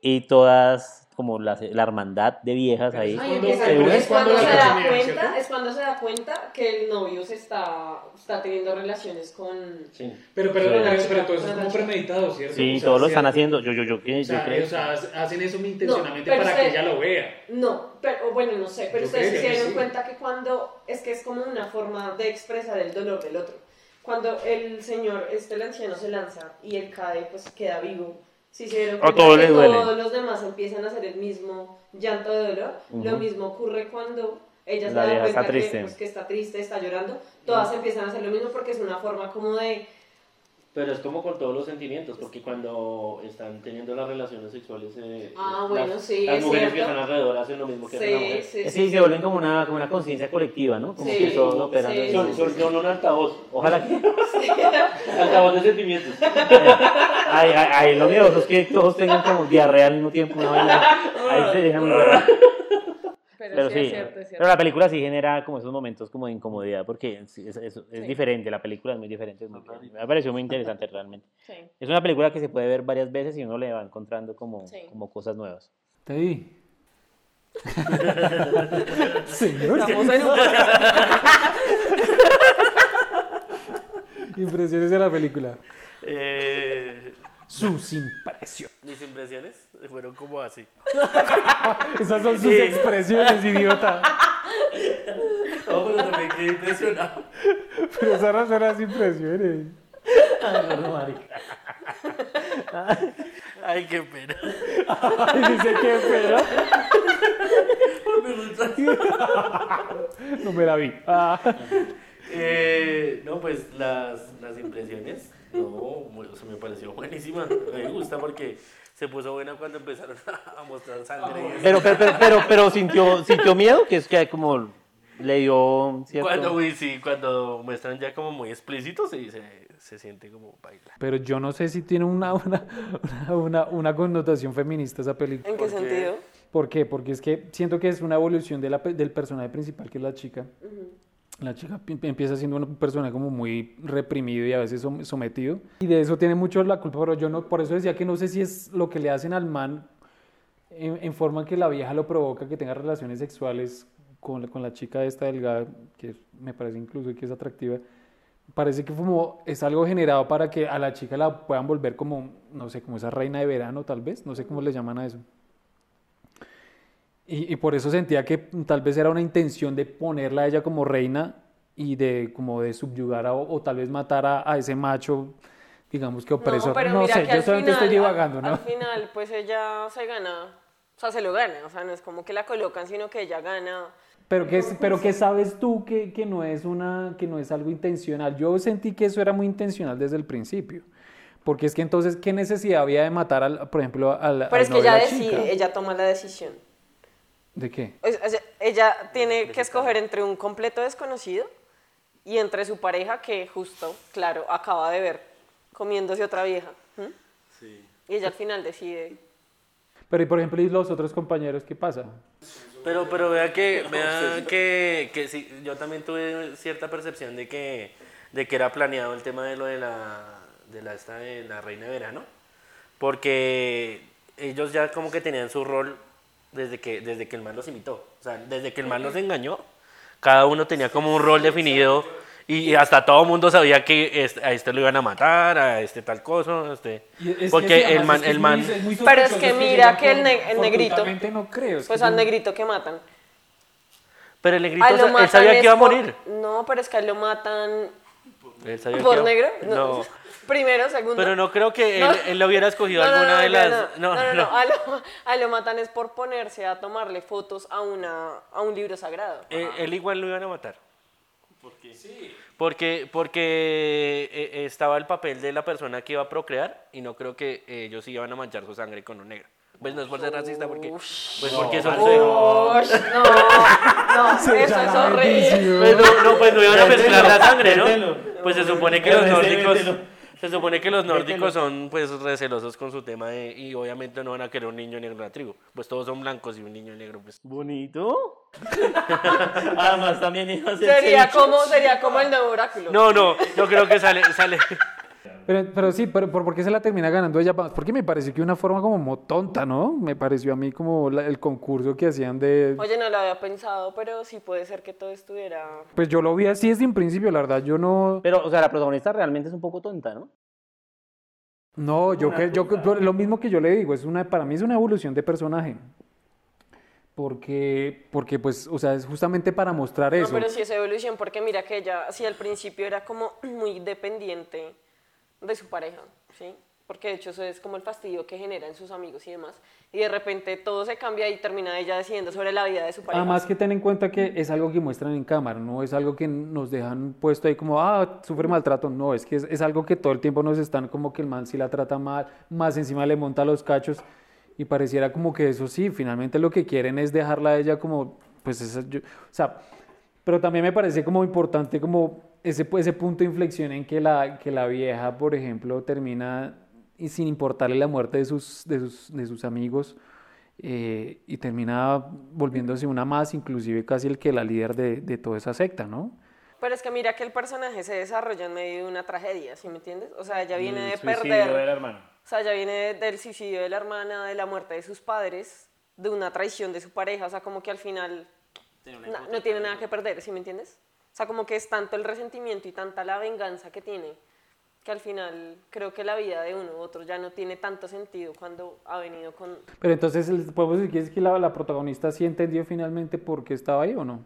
y todas como la, la hermandad de viejas ahí. Ay, Cuando- empieza- pero es es cuando cuando se da cuenta, es cuando se da cuenta que el novio se está, está teniendo relaciones con... Sí. Pero, pero, Sí. pero, pero todo eso es como premeditado, ¿cierto? Sí, O sea, todos lo están haciendo. Yo, yo, yo, yo, O sea, creo. o sea, hacen eso intencionalmente pero para que usted- ella lo vea. No, pero bueno, no sé, pero Yo ustedes se que dieron sí. cuenta que cuando, es que es como una forma de expresar el dolor del otro. Cuando el señor, este el anciano se lanza y él cae, pues queda vivo. Si se A cuenta todos les duele. todos los demás empiezan a hacer el mismo llanto de dolor, lo mismo ocurre cuando ella se da cuenta está que, pues, que está triste, está llorando, todas empiezan a hacer lo mismo porque es una forma como de... Pero es como con todos los sentimientos, porque cuando están teniendo las relaciones sexuales, eh, Ah, las, sí, es mujeres que están alrededor hacen lo mismo que hace la Sí, mujer. sí, Sí, sí. se vuelven como una, como una conciencia colectiva, ¿no? Como Sí, que todos operan. sí, Son, son, son un altavoz, Ojalá que. altavoz de sentimientos. Ay, ay, ay, lo miedoso es que todos tengan como diarrea al mismo tiempo. Vaina. Ahí se dejan. Pero, Pero sí, sí, es cierto, es cierto. pero la película sí genera como esos momentos como de incomodidad porque es, es- es Sí. diferente, la película es muy diferente. es muy- me pareció muy interesante realmente. Sí. Es una película que se puede ver varias veces y uno le va encontrando como, Sí. como cosas nuevas. Te di. Señor. Estamos en un Impresiones de la película. Eh, Sus impresiones. mis impresiones fueron como así. Esas son sus expresiones, idiota. No, pero también quedé impresionado. Pero esas no son las impresiones. Ay, qué pena. Ay, dice que pero. No me la vi. Ah. Eh, no, pues las, las impresiones, no, sea, me pareció buenísima. Me gusta porque se puso buena cuando empezaron a mostrar sangre. eso. Pero, pero, pero, pero, pero sintió, sintió miedo, que es que como le dio cierto... Cuando, uy, sí, cuando muestran ya como muy explícitos, sí, se, se siente como baila. Pero yo no sé si tiene una, una, una, una, connotación feminista esa película. ¿En qué ¿Por qué? sentido? ¿Por qué? Porque es que siento que es una evolución de la del personaje principal, que es la chica. La chica pi- empieza siendo un personaje como muy reprimido y a veces som- sometido. Y de eso tiene mucho la culpa, pero yo no, por eso decía que no sé si es lo que le hacen al man en, forma que la vieja lo provoca que tenga relaciones sexuales con, con la chica esta delgada, que me parece incluso que es atractiva. Parece que como es algo generado para que a la chica la puedan volver como, no sé, como esa reina de verano tal vez, no sé cómo le llaman a eso. Y, y por eso sentía que tal vez era una intención de ponerla a ella como reina y de como de subyugar a- o, tal vez matar a, a ese macho, digamos que opresor. No, pero No, mira sé, que yo solamente final, estoy divagando, ¿no? Al final, pues ella se gana, o sea, se lo gana, o sea, no es como que la colocan, sino que ella gana. Pero que, pero que sabes tú que, que no es una, que no es algo intencional. Yo sentí que eso era muy intencional desde el principio. Porque es que entonces, ¿qué necesidad había de matar, al, por ejemplo, al Pero al es que ella chica? decide, ella toma la decisión. ¿De qué? Ella tiene que escoger entre un completo desconocido y entre su pareja que justo, claro, acaba de ver comiéndose otra vieja. ¿m? Sí. Y ella al final decide. Pero, y por ejemplo, ¿y los otros compañeros qué pasa? Pero, pero vea que, vea que, que sí, yo también tuve cierta percepción de que, de que era planeado el tema de lo de la, de la, esta de la reina de verano, porque ellos ya como que tenían su rol desde que, desde que el man los imitó, o sea, desde que el man los engañó, cada uno tenía como un rol definido y hasta todo el mundo sabía que este- a este lo iban a matar, a este tal cosa, este... Porque el man, el man, Pero es que mira que el ne- el negrito- no creo. Pues que al negrito que matan. pero el negrito, él sabía que iba a morir. No, pero es que a él lo matan ¿Por que- negro? No. Primero, segundo. Pero no creo que él, No. él lo hubiera escogido No, alguna no, de no, las. No, No, no, no, no. A, lo, a lo matan es por ponerse a tomarle fotos a, una, a un libro sagrado. Eh, él igual lo iban a matar. ¿Por qué? Porque, porque eh, estaba el papel de la persona que iba a procrear y no creo que ellos iban a manchar su sangre con un negro. Pues no es por ser racista, porque, pues porque son Ush, no, no, eso es horrible. Pues no, no, pues no iban a mezclar la sangre, ¿no? Pues se supone que los nórdicos, se supone que los nórdicos son pues recelosos con su tema de, y obviamente no van a querer un niño negro en la tribu. Pues todos son blancos y un niño negro, pues. Bonito. Además también iba a ser Sería como, sería como el nuevo oráculo. No, no, no creo que sale, sale. Pero, pero sí, pero, ¿por por qué se la termina ganando ella? Porque me pareció que una forma como mo- tonta, ¿no? Me pareció a mí como la- el concurso que hacían de... Oye, no lo había pensado, pero sí puede ser que todo estuviera... Pues yo lo vi así desde un principio, la verdad. Yo no... Pero, o sea, la protagonista realmente es un poco tonta, ¿no? No, yo que yo lo mismo que yo le digo, es una para mí es una evolución de personaje. Porque porque pues, o sea, es justamente para mostrar No, eso. pero sí es evolución, porque mira que ella, sí, al principio era como muy dependiente de su pareja, ¿sí? Porque de hecho eso es como el fastidio que genera en sus amigos y demás. Y de repente todo se cambia y termina ella decidiendo sobre la vida de su pareja. Además que ten en cuenta que es algo que muestran en cámara, no es algo que nos dejan puesto ahí como, ah, sufre maltrato, no, es que es, algo que todo el tiempo nos están como que el man sí la trata mal, más encima le monta los cachos y pareciera como que eso sí, finalmente lo que quieren es dejarla a ella como, pues esa, yo- o sea, pero también me parece como importante como ese, ese punto de inflexión en que la, que la vieja, por ejemplo, termina y sin importarle la muerte de sus, de sus, de sus amigos eh, y termina volviéndose una más, inclusive casi el que la líder de, de toda esa secta, ¿no? Pero es que mira que el personaje se desarrolla en medio de una tragedia, ¿sí me entiendes? O sea, ella viene El de suicidio perder... del hermano. O sea, ella viene del suicidio de la hermana, de la muerte de sus padres, de una traición de su pareja, o sea, como que al final na- no tiene nada que perder, ¿sí me entiendes? O sea, como que es tanto el resentimiento y tanta la venganza que tiene, que al final creo que la vida de uno u otro ya no tiene tanto sentido cuando ha venido con... Pero entonces, ¿podemos decir que que la, la protagonista sí entendió finalmente por qué estaba ahí o no?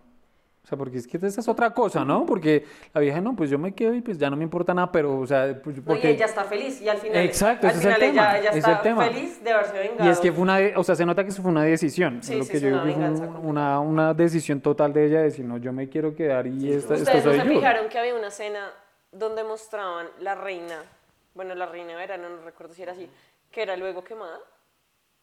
O sea, porque es que esa es otra cosa, ¿no? Porque la vieja, no, pues yo me quedo y pues ya no me importa nada, pero, o sea, pues, No, y porque... ella está feliz y al final, Exacto, al ese es el ella, tema, ella ese es está el tema. feliz de haberse vengado. Y es que fue una, o sea, se nota que eso fue una decisión. Sí, lo sí, que yo una un- una, una decisión total de ella de decir, no, yo me quiero quedar y esta, esto Ustedes no soy se yo. fijaron que había una escena donde mostraban la reina, bueno, la reina de verano, no recuerdo si era así, que era luego quemada.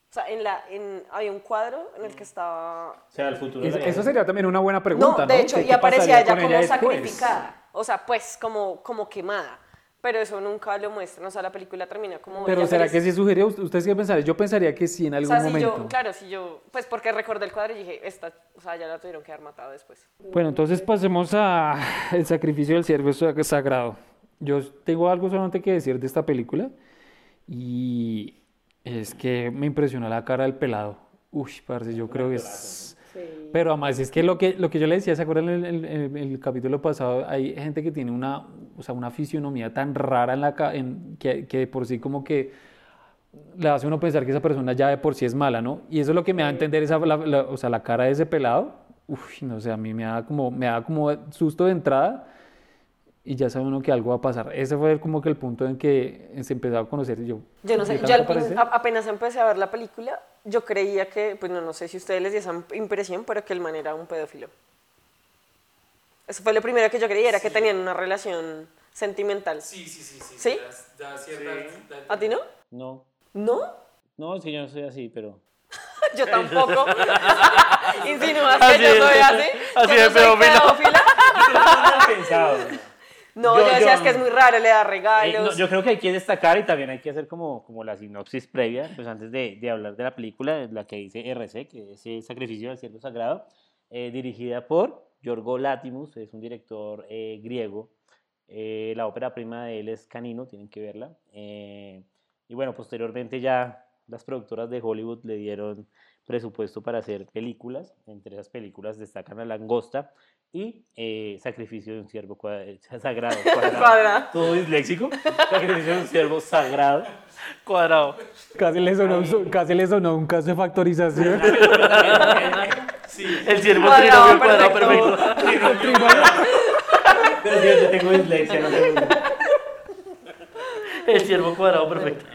O sea, en la, en, había un cuadro en el que estaba... O sea, el futuro. Es- de la eso sería también una buena pregunta, no, ¿no? de hecho, ¿Qué- y aparecía ella como después? sacrificada. O sea, pues como, como quemada. Pero eso nunca lo muestran. O sea, la película termina como... Pero ella ¿será feliz. que sí sugería? ¿Ustedes qué pensarían? Yo pensaría que sí en O algún sea, si momento. yo, claro, si yo, pues porque recordé el cuadro y dije, esta, o sea, ya la tuvieron que haber matado después. Bueno, entonces pasemos a el sacrificio del ciervo sa- sagrado. Yo tengo algo solamente que decir de esta película y es que me impresionó la cara del pelado. Uy, parce, yo creo que es... Pero además es que lo que, lo que yo le decía, ¿se acuerdan en el, el- el capítulo pasado? Hay gente que tiene una, o sea, una fisionomía tan rara en la, ca- en, que, que de por sí como que le hace uno pensar que esa persona ya de por sí es mala, ¿no? Y eso es lo que me da a entender, esa, la, la- o sea, la cara de ese pelado, uff, no sé, a mí me da como, me da como susto de entrada y ya sabe uno que algo va a pasar. Ese fue como que el punto en que se empezó a conocer y yo. Yo no sé, ¿qué yo al apenas empecé a ver la película, yo creía que, pues no, no sé si ustedes les dio esa impresión, pero que el man era un pedófilo. Eso fue lo primero que yo creía, era que tenían una relación sentimental. Sí, sí, sí. sí. ¿Sí? Da- da cierta- da- ¿A ti no? No. ¿No? No, es que yo no soy así, pero. Yo tampoco. Insinúas que Así yo soy así. así que de yo soy pedófilo. No, Yo- yo, decía, yo- que es muy raro, le da Eh, no, regalos. yo creo que hay que destacar y también hay que hacer como, como la sinopsis previa, pues antes de, de hablar de la película, la que dice RC, que es el Sacrificio del Ciervo Sagrado, eh, dirigida por Yorgo Latimus, es un director eh, griego. Eh, la ópera prima de él es Canino, tienen que verla. Eh, y bueno, posteriormente ya las productoras de Hollywood le dieron presupuesto para hacer películas. Entre esas películas destacan La Langosta y eh, Sacrificio de un Ciervo cua- eh, Sagrado. cuadrado. Cuadrado. Todo disléxico. Sacrificio de un Ciervo Sagrado. Cuadrado. Casi le sonó, un- casi le sonó un caso de factorización. El ciervo Cuadrado, trinomio cuadrado perfecto. perfecto. Pero yo, yo tengo dislexia, no. El ciervo cuadrado perfecto.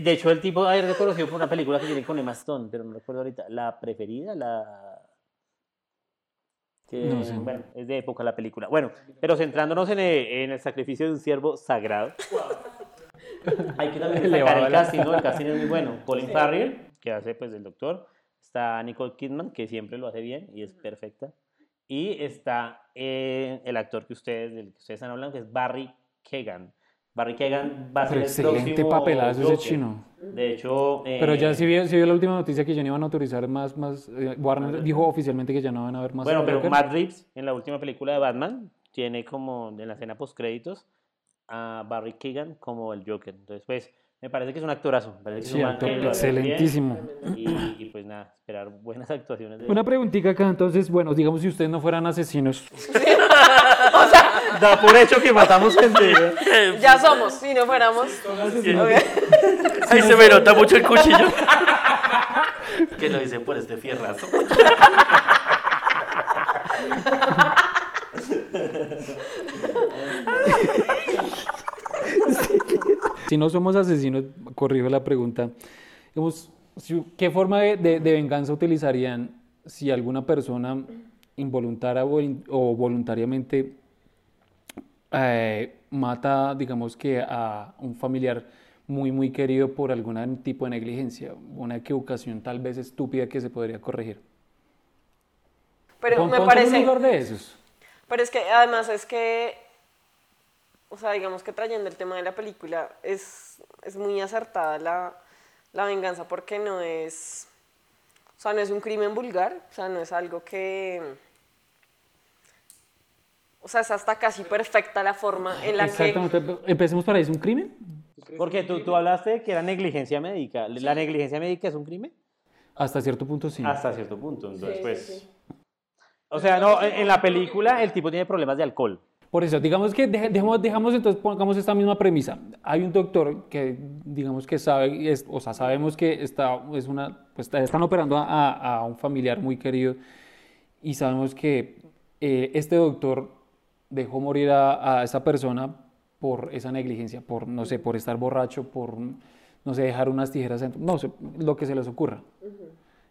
De hecho, el tipo es reconocido por una película que tiene con Emma Stone, pero no recuerdo ahorita. La preferida, la. Que, No sé. Bueno, es de época la película. Bueno, pero centrándonos en el, en el sacrificio de un ciervo sagrado. Hay que también destacar el casting, ¿no? El casting es muy bueno. Colin Farrell, que hace pues del doctor. Está Nicole Kidman, que siempre lo hace bien y es perfecta. Y está eh, el actor que ustedes, del que ustedes están hablando, que es Barry Keoghan. Barry Keoghan va a ser Pero el excelente papelazo ese Joker. chino. De hecho, Pero ya eh, sí vio, sí vio la última noticia que ya no iban a autorizar más, más eh, Warner dijo oficialmente que ya no van a haber más. Bueno, pero Joker. Matt Reeves en la última película de Batman tiene como en la escena post créditos a Barry Keoghan como el Joker. Entonces, pues, me parece que es un actorazo. me parece que es un actor bien. excelentísimo. Y, y, pues nada, esperar buenas actuaciones de Una preguntita acá, entonces, bueno, digamos si ustedes no fueran asesinos, Da por hecho que matamos gente. Ya somos, si no fuéramos. Ahí se me nota mucho el cuchillo. que lo dicen por este fierrazo. si no somos asesinos, corrijo la pregunta, ¿qué forma de, de- de venganza utilizarían si alguna persona involuntaria o, in- o voluntariamente eh, mata, digamos que a un familiar muy, muy querido por algún tipo de negligencia, una equivocación tal vez estúpida que se podría corregir? Pero Pon- me en un parece. lugar de esos. Pero es que además es que, o sea, digamos que trayendo el tema de la película, es, es muy acertada la, la venganza porque no es, o sea, no es un crimen vulgar, o sea, no es algo que, o sea, es hasta casi perfecta la forma en la que... Exactamente. Empecemos por ahí. ¿Es un crimen? Porque tú, tú hablaste de que era negligencia médica. ¿La negligencia médica es un crimen? Hasta cierto punto sí. Hasta cierto punto. Entonces, pues. O sea, no, en en la película el tipo tiene problemas de alcohol. Por eso, digamos que dejemos, dejamos entonces, pongamos esta misma premisa. Hay un doctor que, digamos que sabe, es- o sea, sabemos que está, es una, pues, está- están operando a, a- a un familiar muy querido y sabemos que eh, este doctor dejó morir a, a esa persona por esa negligencia, por, no sé, por estar borracho, por, no sé, dejar unas tijeras, en- no sé, lo que se les ocurra.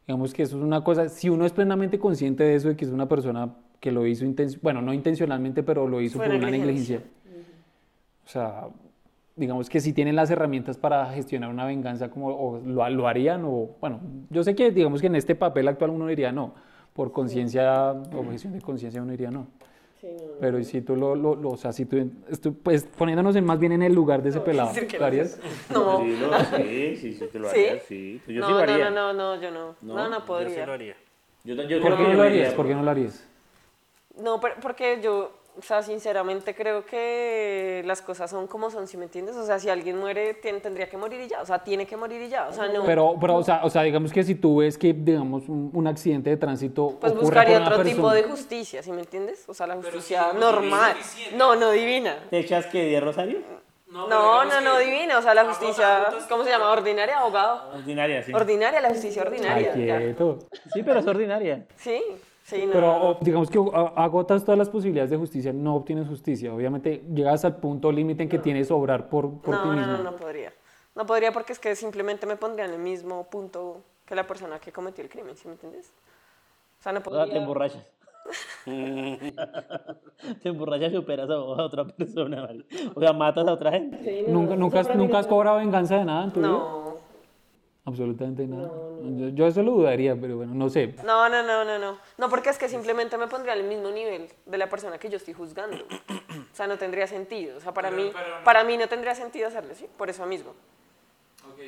Digamos que eso es una cosa, si uno es plenamente consciente de eso, de que es una persona que lo hizo, inten- bueno, no intencionalmente, pero lo hizo Fue por una negligencia. O sea, digamos que si tienen las herramientas para gestionar una venganza, como, o lo, lo harían, o, bueno, yo sé que, digamos que en este papel actual uno diría no, por conciencia, objeción de conciencia uno diría no. Pero si tú lo, lo, lo- o sea, si tú, estu- pues poniéndonos en, más bien en el lugar de ese pelado, ¿lo harías? No, Sí, sí, sí, sí, te lo ¿Sí? haría, sí. Yo no, sí lo no, haría. no, no, no, yo no, no, no, ¿No? Yo sí podría. lo haría. Yo, yo ¿Por qué no lo haría, harías? ¿Por qué no lo harías? No, pero- porque yo, o sea, sinceramente creo que las cosas son como son, ¿sí me entiendes? O sea, si alguien muere, tendría que morir y ya, o sea, tiene que morir y ya, o sea, no. Pero, pero o, sea, o sea, digamos que si tú ves que, digamos, un, un accidente de tránsito pues ocurre buscaría otro tipo de justicia, ¿sí me entiendes? O sea, la justicia normal. No, no divina. ¿Te echas que de Rosario? No, no, no divina, o sea, la justicia, ¿cómo se llama? Ordinaria, abogado. Ordinaria, sí. Ordinaria, la justicia Ay, ordinaria. ya. quieto. Sí, pero es ordinaria. Sí, sí, no. Pero digamos que agotas todas las posibilidades de justicia, no obtienes justicia. Obviamente llegas al punto límite en que tienes que obrar por, por no, ti no, mismo. no, no podría. No podría porque es que simplemente me pondría en el mismo punto que la persona que cometió el crimen, ¿sí me entiendes? O sea, no O sea, te podría. emborrachas. te emborrachas y superas a, otra persona, ¿vale? O sea, matas a otra gente. ¿Nunca, nunca, has, ¿Nunca has cobrado venganza de nada en tu vida? No. Absolutamente nada. Yo, yo eso lo dudaría, pero bueno, no sé. No, no, no, no, no. No, porque es que simplemente me pondría al mismo nivel de la persona que yo estoy juzgando. O sea, no tendría sentido. O sea, para mí, para mí no tendría sentido hacerlo, ¿sí? Por eso mismo.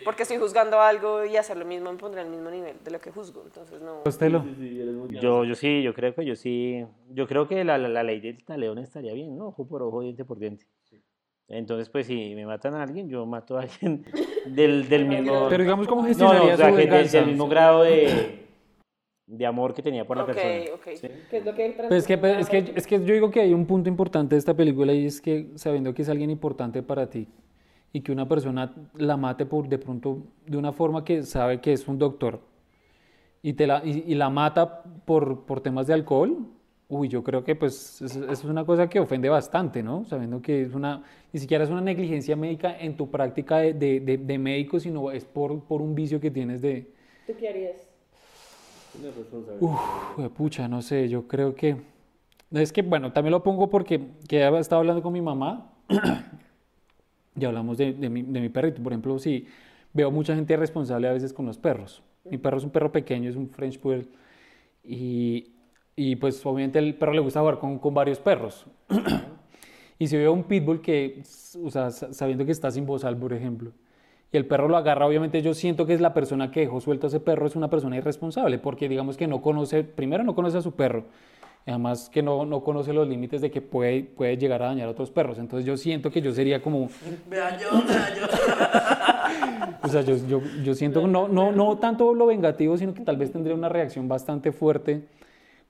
Porque estoy juzgando algo y hacer lo mismo me pondría al mismo nivel de lo que juzgo. Entonces, no. Costelo. Yo, yo sí, yo creo que yo sí. Yo creo que la, la, la ley del taleón estaría bien, ¿no? Ojo por ojo, diente por diente. Entonces, pues si me matan a alguien, yo mato a alguien del, del mismo. Pero digamos, ¿cómo no, no, gestionaría o sea, su del, venganza? del mismo grado de, de amor que tenía por la Ok, persona. ok. ¿Qué es lo que Pues es, que, es, que, es que yo digo que hay un punto importante de esta película y es que sabiendo que es alguien importante para ti y que una persona la mate por de pronto de una forma que sabe que es un doctor y, te la, y, y la mata por, por temas de alcohol Uy, yo creo que pues eso, es una cosa que ofende bastante, ¿no? Sabiendo que es una, ni siquiera es una negligencia médica en tu práctica de, de, de, médico, sino es por, por, un vicio que tienes de... ¿Tú qué harías? Uf, pucha, no sé, yo creo que... Es que, bueno, también lo pongo porque que estado hablando con mi mamá y hablamos de, de, mi, de mi perrito. Por ejemplo, si veo mucha gente responsable a veces con los perros. Mi perro es un perro pequeño, es un French Poodle. Y y pues obviamente el perro le gusta jugar con, con varios perros. y si veo un pitbull que, o sea, sabiendo que está sin bozal, por ejemplo, y el perro lo agarra, obviamente yo siento que es la persona que dejó suelto a ese perro, es una persona irresponsable, porque digamos que no conoce, primero no conoce a su perro, y además que no, no conoce los límites de que puede, puede llegar a dañar a otros perros. Entonces yo siento que yo sería como... Me dañó, me dañó. o sea, yo, yo, yo siento no, no, no tanto lo vengativo, sino que tal vez tendría una reacción bastante fuerte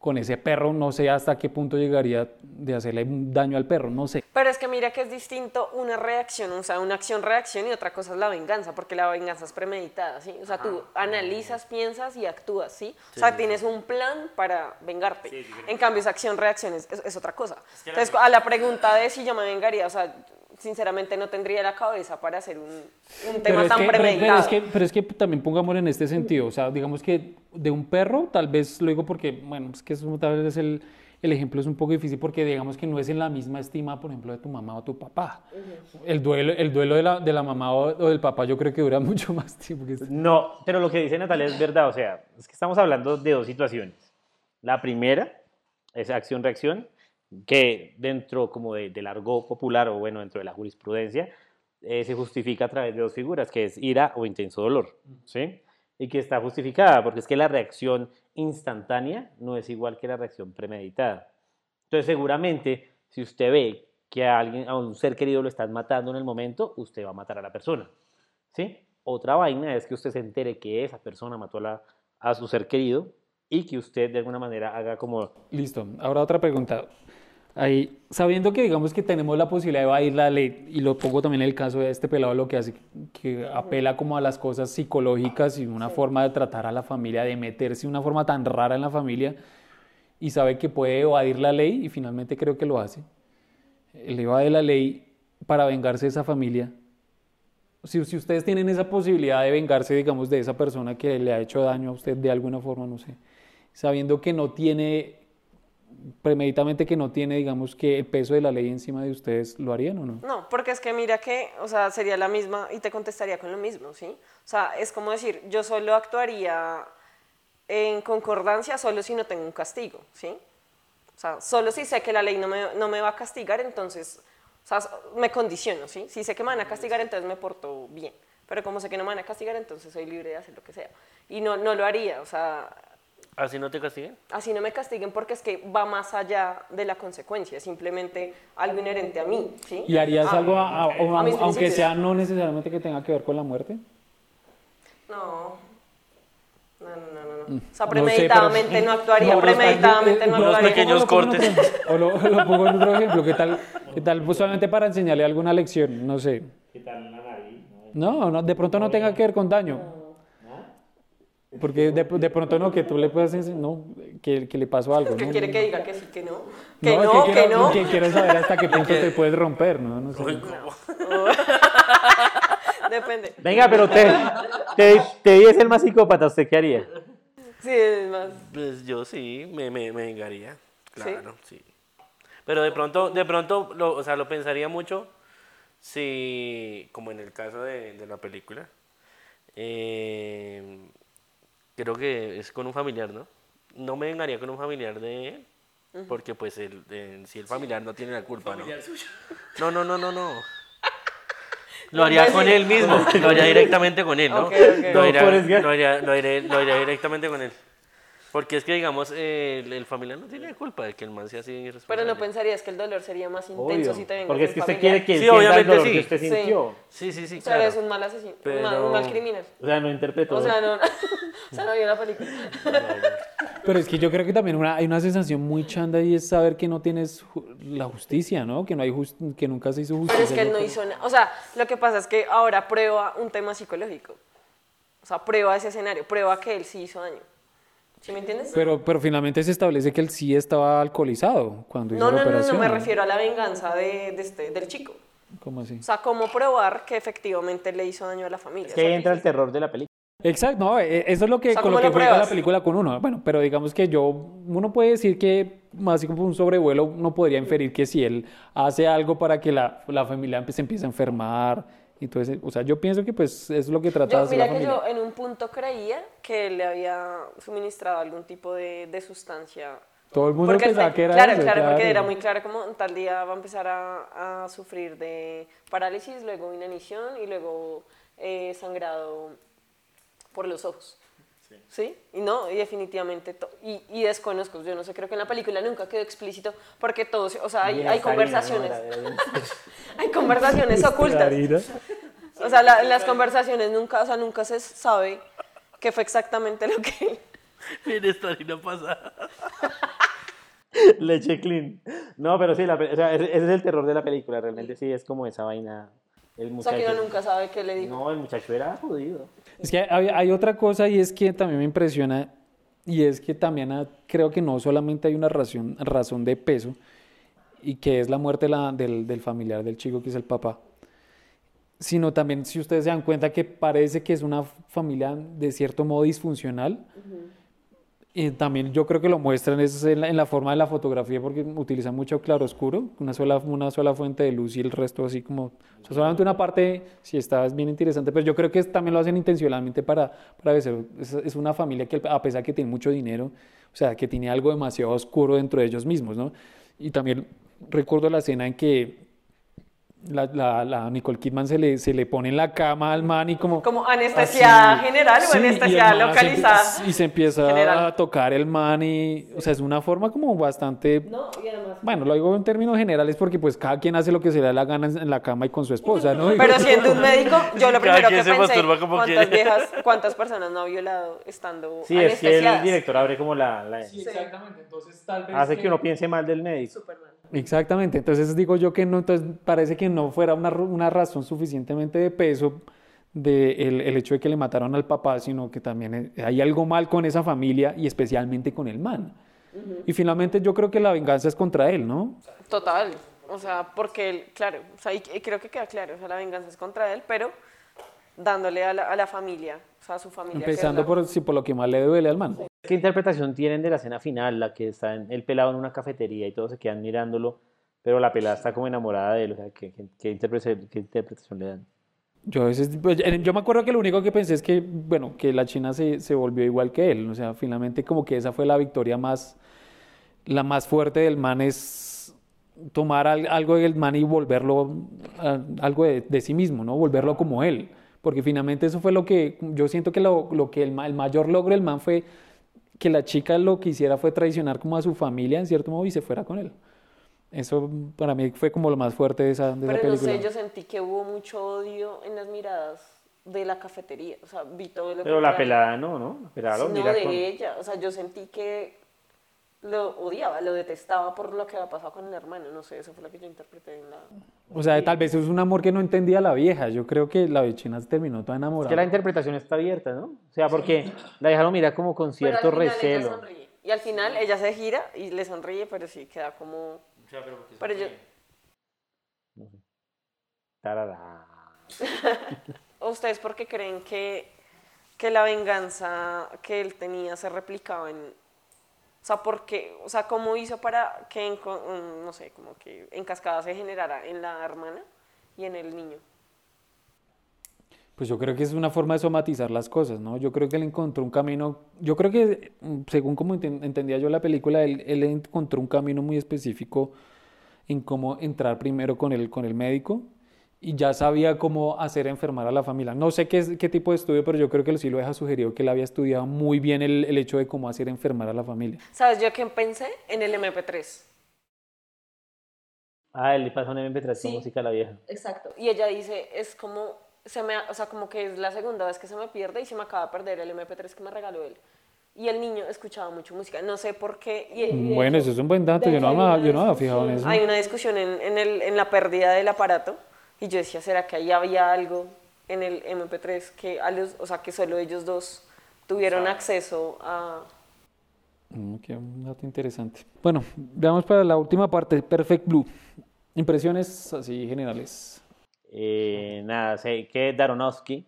con ese perro, no sé hasta qué punto llegaría de hacerle daño al perro, no sé. Pero es que mira que es distinto una reacción, o sea, una acción-reacción y otra cosa es la venganza, porque la venganza es premeditada, ¿sí? O sea, tú analizas, piensas y actúas, ¿sí? O sea, tienes un plan para vengarte. en cambio, esa acción-reacción es, es, otra cosa. Entonces, a la pregunta de si yo me vengaría, o sea, sinceramente no tendría la cabeza para hacer un, un tema tan premeditado. Pero, es que, también pongamos en este sentido, o sea, digamos que de un perro, tal vez lo digo porque, bueno, es que eso tal vez el, el ejemplo es un poco difícil porque digamos que no es en la misma estima, por ejemplo, de tu mamá o tu papá. El duelo, el duelo de, la, de la mamá o, del papá yo creo que dura mucho más tiempo. Que No, pero lo que dice Natalia es verdad, o sea, es que estamos hablando de dos situaciones. La primera es acción-reacción que dentro como de, del argot popular o bueno, dentro de la jurisprudencia, eh, se justifica a través de dos figuras, que es ira o intenso dolor, ¿sí? Y que está justificada, porque es que la reacción instantánea no es igual que la reacción premeditada. Entonces, seguramente, si usted ve que a alguien, a un ser querido lo están matando en el momento, usted va a matar a la persona, ¿sí? Otra vaina es que usted se entere que esa persona mató a, la, a su ser querido y que usted de alguna manera haga como... Listo. Ahora otra pregunta. Ahí, sabiendo que digamos que tenemos la posibilidad de evadir la ley, y lo pongo también en el caso de este pelado, lo que hace, que apela como a las cosas psicológicas y una forma de tratar a la familia, de meterse de una forma tan rara en la familia, y sabe que puede evadir la ley, y finalmente creo que lo hace. Él evade la ley para vengarse de esa familia. Si, si ustedes tienen esa posibilidad de vengarse, digamos, de esa persona que le ha hecho daño a usted de alguna forma, no sé, sabiendo que no tiene premeditamente que no tiene, digamos, que el peso de la ley encima de ustedes, ¿lo harían o no? No, porque es que mira que, o sea, sería la misma y te contestaría con lo mismo, ¿sí? O sea, es como decir, yo solo actuaría en concordancia solo si no tengo un castigo, ¿sí? O sea, solo si sé que la ley no me, no me va a castigar, entonces, o sea, me condiciono, ¿sí? Si sé que me van a castigar, entonces me porto bien. Pero como sé que no me van a castigar, entonces soy libre de hacer lo que sea. Y no, no lo haría, o sea, ¿Así no te castiguen? Así no me castiguen porque es que va más allá de la consecuencia, es simplemente algo inherente a mí. ¿sí? ¿Y harías ah, algo, aunque sea no necesariamente que tenga que ver con la muerte? No. No, no, no, no. Mm. O sea, premeditadamente no, actuaría, premeditadamente no actuaría. Unos pequeños cortes. O lo, lo, pongo en otro ejemplo, ¿qué tal, qué tal pues solamente para enseñarle alguna lección? No sé. ¿Qué tal nariz? No, no, de pronto no tenga que ver con daño. Porque de, de, pronto no, que tú le puedas decir, no, que, que le pasó algo. Que ¿no? quiere que diga que sí, que no. Que no, que, no. Que quiere saber hasta qué punto te puedes romper, ¿no? no sé. Depende. Venga, pero te, te, te el más psicópata, ¿usted qué haría? Sí, es más. Pues yo sí, me, me, me vengaría. Claro, ¿Sí? Pero de pronto, de pronto, lo, o sea, lo pensaría mucho si, como en el caso de, de la película, eh, creo que es con un familiar, ¿no? No me vengaría con un familiar de él, porque pues el, si el familiar no tiene la culpa, ¿no? No, no, no, no, no. Lo haría con él mismo, lo haría directamente con él, ¿no? Lo, haría, lo, haría, lo, haría, directamente con él. Porque es que, digamos, el, familiar no tiene culpa de que el man sea así irresponsable. Pero no pensarías que el dolor sería más intenso si te vengas Porque es que usted quiere que sí, obviamente el dolor sí. que usted sintió. Sí, sí, sí, O sea, eres un mal asesino, un, mal, un, mal, criminal. O sea, no interpretó. O sea, no, o sea, no vio la película. Pero es que yo creo que también una, hay una sensación muy chanda y es saber que no tienes la justicia, ¿no? Que, no hay que nunca se hizo justicia. Pero es que él no hizo nada. O sea, lo que pasa es que ahora prueba un tema psicológico. O sea, prueba ese escenario, prueba que él sí hizo daño. ¿Sí me entiendes? Pero, pero finalmente se establece que él sí estaba alcoholizado cuando hizo no, la no, no, operación. no, me refiero a la venganza de, de este, del chico. ¿Cómo así? O sea, cómo probar que efectivamente le hizo daño a la familia. Es que ahí entra el terror de la película. Exacto, no, eh, eso es lo que, O sea, con lo ¿cómo que juega la película con uno. Bueno, pero digamos que yo, uno puede decir que, así como un sobrevuelo, uno podría inferir que si él hace algo para que la, la familia se empiece a enfermar y todo ese- o sea, yo pienso que pues es lo que trata de hacer la mira que familia. yo en un punto creía que le había suministrado algún tipo de, de sustancia. Todo el mundo Porque pensaba que era claro, eso, claro, porque claro. era muy claro como tal día va a empezar a, a sufrir de parálisis, luego inanición y luego eh, sangrado por los ojos. Sí. Y no, y definitivamente, y, y desconozco, yo no sé, creo que en la película nunca quedó explícito, porque todos, o sea, hay, hay conversaciones, hay conversaciones ocultas. O sea, la- en las conversaciones nunca, o sea, nunca se sabe qué fue exactamente lo que... Mira esta harina pasada. Leche clean. No, pero sí, la o sea, ese es el terror de la película. Realmente sí es como esa vaina. El O sea, muchacho. que uno nunca sabe qué le dijo. No, el muchacho era jodido. Es que hay, hay otra cosa y es que también me impresiona y es que también ah, creo que no solamente hay una razón, razón de peso y que es la muerte la- del, del familiar del chico que es el papá, sino también si ustedes se dan cuenta que parece que es una familia de cierto modo disfuncional. Y también yo creo que lo muestran es en la, en la forma de la fotografía porque utilizan mucho claroscuro, una sola, una sola fuente de luz y el resto así como, o sea, solamente una parte sí está bien interesante, pero yo creo que es- también lo hacen intencionalmente para, para es, es una familia que a pesar que tiene mucho dinero, o sea, que tiene algo demasiado oscuro dentro de ellos mismos, ¿no? Y también recuerdo la escena en que la, la, la Nicole Kidman se le, se le pone en la cama al man y como... Como anestesia así. general o Sí, el anestesia se localizada. empie- Y se empieza General. a tocar el man y, o sea, es una forma como bastante... No, y además... Bueno, lo digo en términos generales porque pues cada quien hace lo que se le da la gana en la cama y con su esposa, ¿no? Pero siendo un médico, yo lo Cada primero quien que se pensé, masturba como ¿cuántas quiere. viejas, cuántas personas no ha violado estando Sí, es que el director abre como la. la- exactamente. Entonces tal vez... hace que uno piense mal del médico. Superman. Exactamente, entonces digo yo que no, entonces parece que no fuera una, una razón suficientemente de peso de el, el hecho de que le mataron al papá, sino que también eh, hay algo mal con esa familia y especialmente con el man. Y finalmente yo creo que la venganza es contra él, ¿no? Total. O sea, porque él, claro, o sea, y creo que queda claro, o sea, la venganza es contra él, pero dándole a la, a la familia, o sea, a su familia. que Empezando la- por, sí, por lo que más le duele al man. ¿Qué interpretación tienen de la escena final? La que está en- el pelado en una cafetería y todos se quedan mirándolo, pero la pelada está como enamorada de él. O sea, ¿qué, qué, qué interpretación, qué interpretación le dan? Yo, a veces, pues, yo me acuerdo que lo único que pensé es que, bueno, que la China se, se volvió igual que él. O sea, finalmente como que esa fue la victoria más, la más fuerte del man es tomar al- algo del man y volverlo a- algo de, de sí mismo, ¿no? Volverlo como él. Porque finalmente eso fue lo que, yo siento que lo, lo que el, el mayor logro del man fue que la chica lo que hiciera fue traicionar como a su familia en cierto modo y se fuera con él. Eso para mí fue como lo más fuerte de esa, de esa Pero no película. sé, yo sentí que hubo mucho odio en las miradas de la cafetería, o sea, vi todo lo Pero la contrario. pelada no, ¿no? La pelada lo no mira de con- ella, o sea, yo sentí que lo odiaba, lo detestaba por lo que había pasado con el hermano, no sé, eso fue lo que yo interpreté en la... O sea, tal vez es un amor que no entendía la vieja. Yo creo que la vecina terminó toda Es enamorada. que la interpretación está abierta, ¿no? O sea, porque la vieja lo mira como con Pero al cierto ella recelo. sonríe. Y al final ella se gira y le sonríe, pero sí queda como... Pero yo, Tarara. ¿Ustedes por qué creen que, que la venganza que él tenía se replicaba en... O sea, ¿por qué? O sea, ¿cómo hizo para que, en, no sé, como que en cascada se generara en la hermana y en el niño? Pues yo creo que es una forma de somatizar las cosas, ¿no? Yo creo que él encontró un camino, yo creo que mm, según como enten- entendía yo la película, él, él encontró un camino muy específico en cómo entrar primero con el, con el médico y ya sabía cómo hacer enfermar a la familia. No sé qué, es- qué tipo de estudio, pero yo creo que sí lo deja sugerido que él había estudiado muy bien el, el hecho de cómo hacer enfermar a la familia. ¿Sabes yo qué pensé? En el MP3. Ah, él le pasa un MP3 con Sí. música a la vieja. Exacto. Y ella dice, es como, se me, o sea, como que es la segunda vez que se me pierde y se me acaba de perder el MP3 que me regaló él. Y el niño escuchaba mucho música, no sé por qué. y- y de Bueno, hecho- eso es un buen dato, yo no, me- yo no había fijado en eso. Hay una discusión en, en, el, en la pérdida del aparato y yo decía, ¿será que ahí había algo en el MP3 que, a los, o sea, que solo ellos dos tuvieron acceso a... Mm, qué un dato interesante. Bueno, veamos para la última parte, Perfect Blue. Impresiones así generales. Eh, nada, sé que Daronowski,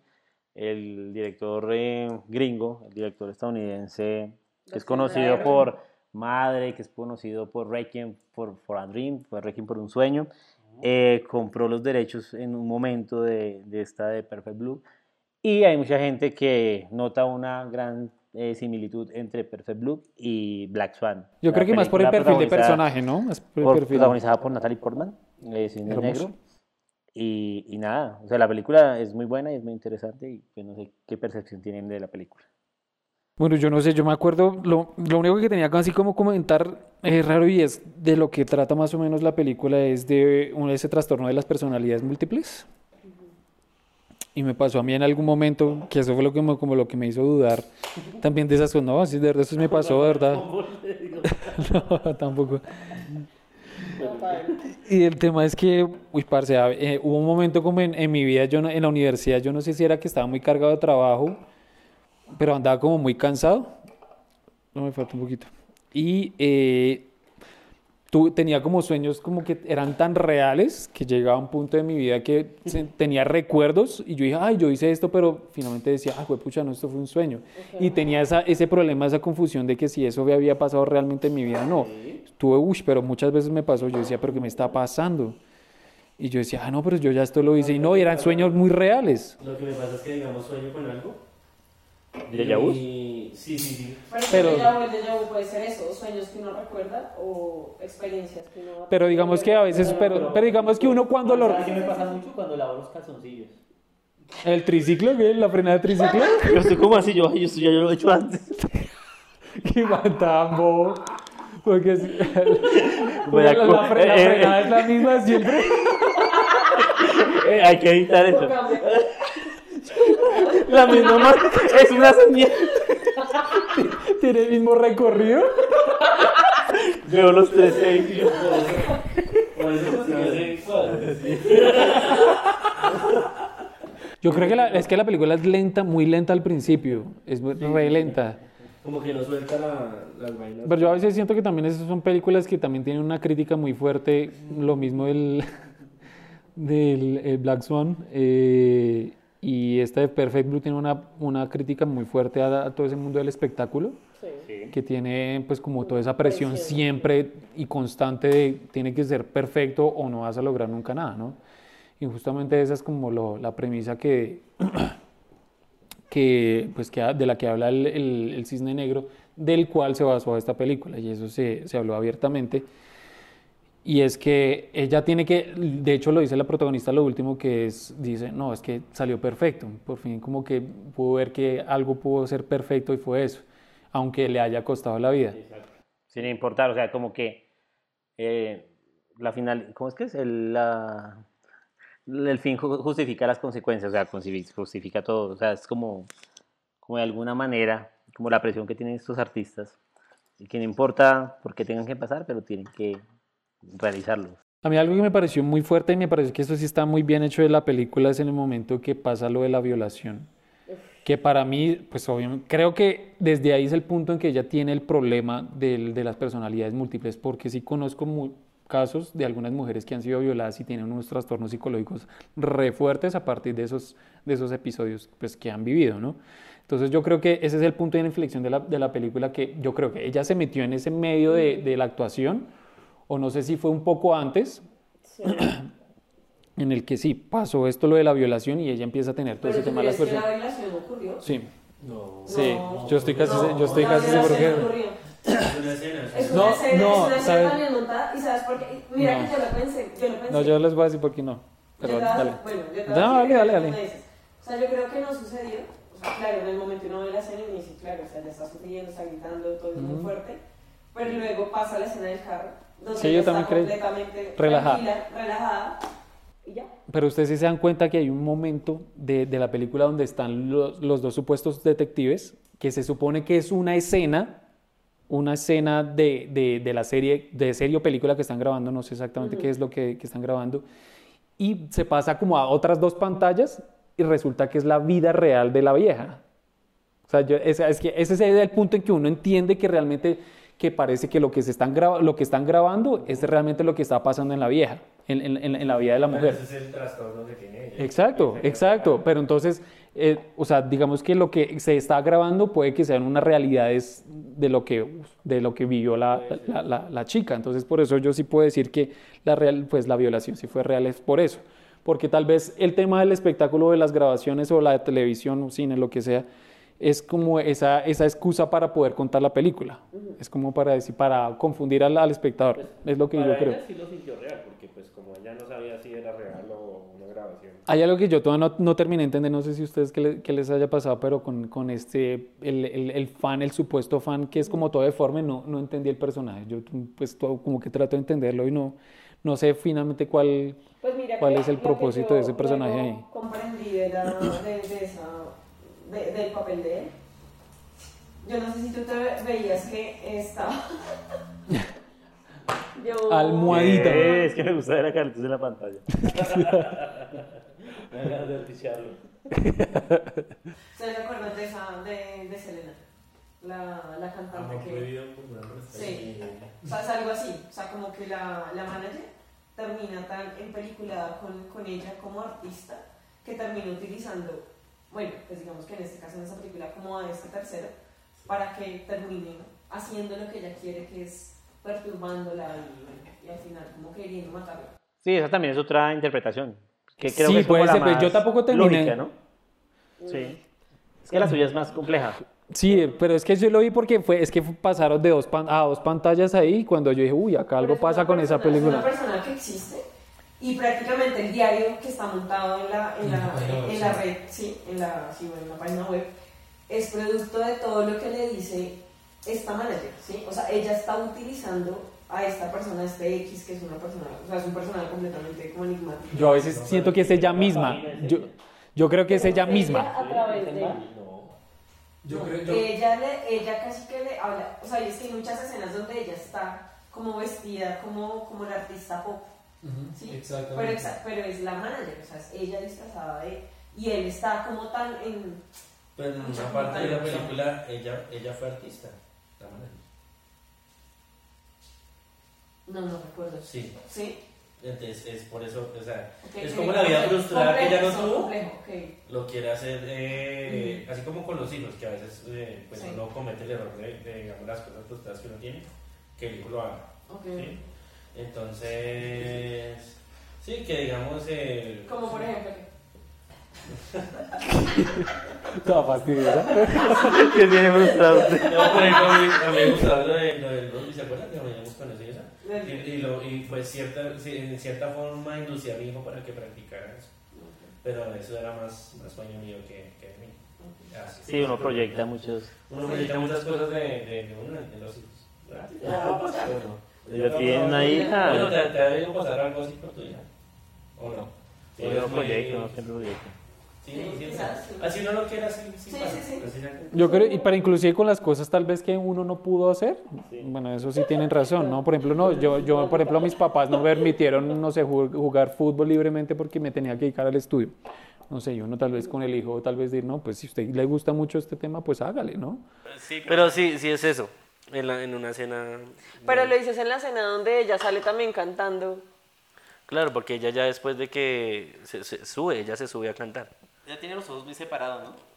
el director eh, gringo, el director estadounidense, que es conocido por Madre, que es conocido por Requiem for, for a Dream, por Requiem por un sueño, eh, compró los derechos en un momento de, de, esta de Perfect Blue. Y hay mucha gente que nota una gran eh, similitud entre Perfect Blue y Black Swan. Yo creo que más por el perfil de personaje, ¿no? Más por el por, perfil. Protagonizada por Natalie Portman, eh, cine negro. Y, y, nada, o sea, la película es muy buena y es muy interesante y pues no sé qué percepción tienen de la película. Bueno, yo no sé, yo me acuerdo, lo, lo único que tenía así como comentar es raro y es de lo que trata más o menos la película es de un, ese trastorno de las personalidades múltiples. Y me pasó a mí en algún momento, que eso fue lo que me, como lo que me hizo dudar también de esas cosas. No, así de verdad, eso me pasó, ¿verdad? no, tampoco. Y el tema es que, uy, parce, eh, hubo un momento como en, en, mi vida, yo en la universidad, yo no sé si era que estaba muy cargado de trabajo, pero andaba como muy cansado. No me falta un poquito. Y eh, tú, tenía como sueños como que eran tan reales que llegaba un punto de mi vida que tenía recuerdos y yo dije, ay, yo hice esto, pero finalmente decía, ay, pucha, no, esto fue un sueño. Y tenía esa, ese problema, esa confusión de que si eso había pasado realmente en mi vida, no. Tuve, uy, pero muchas veces me pasó, yo decía, pero ¿qué me está pasando? Y yo decía, ah, no, pero yo ya esto lo hice. Y no, eran sueños muy reales. Lo que me pasa es que, digamos, sueño con algo ¿De vu? Sí, sí, sí. Pero, pero el déjà puede ser eso, sueños que uno recuerda o experiencias que uno... Pero digamos que a veces, pero, pero, digamos que uno cuando lo... ¿Qué me pasa mucho cuando lavo los calzoncillos? ¿El triciclo qué? ¿La frenada de triciclo? Yo estoy como así, yo, yo, ya lo he hecho antes. ¡Qué matambo! Porque si, la, la, la, frenada es la misma siempre. Eh, hay que evitar eso. La misma marca es una señal. ¿Tiene el mismo recorrido? Veo los tres edificios. Yo creo que la, es que la película es lenta, muy lenta al principio. Es re lenta. Como que no suelta la, las vainas. Pero yo a veces siento que también esas son películas que también tienen una crítica muy fuerte. Lo mismo del, del Black Swan. Eh, y esta de Perfect Blue tiene una, una crítica muy fuerte a, todo ese mundo del espectáculo, sí. que tiene pues como toda esa presión siempre y constante de tiene que ser perfecto o no vas a lograr nunca nada, ¿no? Y justamente esa es como lo, la premisa que, que, pues que, de la que habla el, el, el, Cisne Negro, del cual se basó esta película, y eso se, se habló abiertamente. Y es que ella tiene que, de hecho lo dice la protagonista lo último, que es, dice, no, es que salió perfecto. Por fin como que pudo ver que algo pudo ser perfecto y fue eso, aunque le haya costado la vida. Sin importar, o sea, como que eh, la final, ¿cómo es que es? El, la, el fin justifica las consecuencias, o sea, justifica todo. O sea, es como, como de alguna manera, como la presión que tienen estos artistas, y que no importa por qué tengan que pasar, pero tienen que realizarlo. A mí algo que me pareció muy fuerte y me parece que esto sí está muy bien hecho de la película es en el momento que pasa lo de la violación. Que para mí, pues obviamente, creo que desde ahí es el punto en que ella tiene el problema de, de las personalidades múltiples, porque sí conozco muy, casos de algunas mujeres que han sido violadas y tienen unos trastornos psicológicos re fuertes a partir de esos, de esos episodios pues, que han vivido, ¿no? Entonces yo creo que ese es el punto de inflexión de la, de la película, que yo creo que ella se metió en ese medio de, de la actuación, o no sé si fue un poco antes, sí. en el que sí, pasó esto lo de la violación y ella empieza a tener todo ¿Pero ese tema de las personas. que la violación ocurrió? Sí. No. Sí, No. yo estoy casi, No, yo estoy casi seguro que... ocurrió. Es una escena. Es No, una escena, no, es una escena ¿sabes? y sabes por qué. Mira No. que yo lo pensé, yo lo pensé. No, yo les voy a decir por qué no. Pero Yo te voy a- dale. Bueno, yo No, dale, dale, dale. O sea, yo creo que no sucedió. O sea, claro, en el momento uno ve la escena y dice, claro, o sea, ya está sufriendo, está gritando, todo es muy Ujú. fuerte. Pero luego pasa la escena del carro, donde Sí, yo también creo. completamente Relajada. relajada, y ya. Pero ustedes sí se dan cuenta que hay un momento de, de la película donde están los, los dos supuestos detectives, que se supone que es una escena, una escena de, de, de la serie, de serie o película que están grabando, no sé exactamente qué es lo que, que están grabando, y se pasa como a otras dos pantallas y resulta que es la vida real de la vieja. O sea, yo, es, es que ese es el punto en que uno entiende que realmente que parece que lo que, se están graba- lo que están grabando es realmente lo que está pasando en la vieja, en, en- en- la vida de la mujer. Ese es el trastorno que tiene ella. Exacto, exacto. Pero entonces, eh, o sea, digamos que lo que se está grabando puede que sean unas realidades de lo que, de lo que vivió la, la- la- la chica. Entonces, por eso yo sí puedo decir que la, real, pues, la violación sí fue real, es por eso. Porque tal vez el tema del espectáculo de las grabaciones o la televisión o cine, lo que sea, es como esa, esa excusa para poder contar la película. Es como para decir, para confundir al, al espectador. Es lo que Para yo creo. ella sí lo sintió real, porque pues como ella no sabía si era real o una grabación. Hay algo que yo todavía no, no terminé de entender, no sé si ustedes qué, le- qué les haya pasado, pero con, con este, el, el- el fan, el supuesto fan que es como todo deforme, no, no entendí el personaje. Yo pues todo como que trato de entenderlo y no, no sé finalmente cuál, Pues mira cuál que es el propósito yo de ese personaje ahí. comprendí de, la- de- de esa, de- del papel de él. Yo no sé si tú te veías que estaba... Yo- Almohadita. Eh, es que me gusta ver a Carlitos en la pantalla. me da ganas de pichearlo. ¿Se recuerdan de esa, de, de Selena? La, la cantante Amor que... prohibido. Sí. O sea, es algo así. O sea, como que la, la manager termina tan empeliculada con, con ella como artista que termina utilizando, bueno, pues digamos que en este caso en esa película, como a este tercero, para que termine haciendo lo que ella quiere, que es perturbándola y, y al final como queriendo matarla. Sí, esa también es otra interpretación. Que creo Sí, que es puede la ser, pero más yo tampoco terminé. lógica, ¿no? Sí. Es que la suya es más compleja. Sí, pero es que yo lo vi porque fue, es que pasaron de dos pan- a dos pantallas ahí y cuando yo dije, uy, acá algo pasa con esa persona- Es película. una persona que existe y prácticamente el diario que está montado en la, en la, en la red, sí, en la, sí, bueno, en la página web, es producto de todo lo que le dice esta manager, ¿sí? O sea, ella está utilizando a esta persona, a este X, que es una persona, o sea, es un personaje completamente como enigmático. Yo a veces siento que es ella misma. Yo, yo creo que es ella misma. a través de Yo creo, yo, ella, le, ella casi que le habla, o sea, es que hay muchas escenas donde ella está como vestida como, como la artista pop, ¿sí? exactamente. Pero, pero es la manager, o sea, es ella disfrazada de... Y él está como tan en... Pero en una parte de la película ella, ella fue artista. La manager. No, no recuerdo. Sí. ¿Sí? Entonces es por eso, o sea, es como la vida frustrada que ella no tuvo. Lo quiere hacer, eh, así como con los hijos, que a veces eh, pues Sí. uno comete el error de, de, digamos, las cosas frustradas que uno tiene, que el hijo lo haga. Ok. ¿sí? Entonces, sí, que digamos. Eh, Como por ejemplo... Toda fastidiosa. que tiene frustrado. No, ejemplo, a mí, a mí me gustaba lo de, lo del rugby, ¿se acuerdan que veníamos con eso y eso? Y, y, lo, y fue cierta, sí, en cierta forma inducía a mi hijo para que practicara eso. Pero eso era más, más sueño mío que, que de mí. Así, Sí, uno proyecta muchos. Uno proyecta muchas cosas de, de, de uno, de los hijos. ¿verdad? Ah, pues, bueno. Yo tiene una hija. Bueno, ¿te, te ha debido pasar algo así con tu hija? ¿O no? Sí, Uno es muy- proyecta, uno siempre proyecta. Sí, Sí, sí, sí. Así uno lo quiere así. Sí, sí, sí. Yo creo, y para inclusive con las cosas tal vez que uno no pudo hacer, bueno, eso sí tienen razón, ¿no? Por ejemplo, no, yo, yo, por ejemplo, mis papás no me permitieron, no sé, ju- jugar fútbol libremente porque me tenía que dedicar al estudio. No sé, y uno tal vez con el hijo, tal vez decir, no, pues si a usted le gusta mucho este tema, pues hágale, ¿no? Pero sí, sí es eso. En, la- en una escena. Pero lo dices en la escena donde ella sale también cantando. Claro, porque ella ya después de que se, se sube, ella se sube a cantar. Ya tiene los ojos muy separados, ¿no?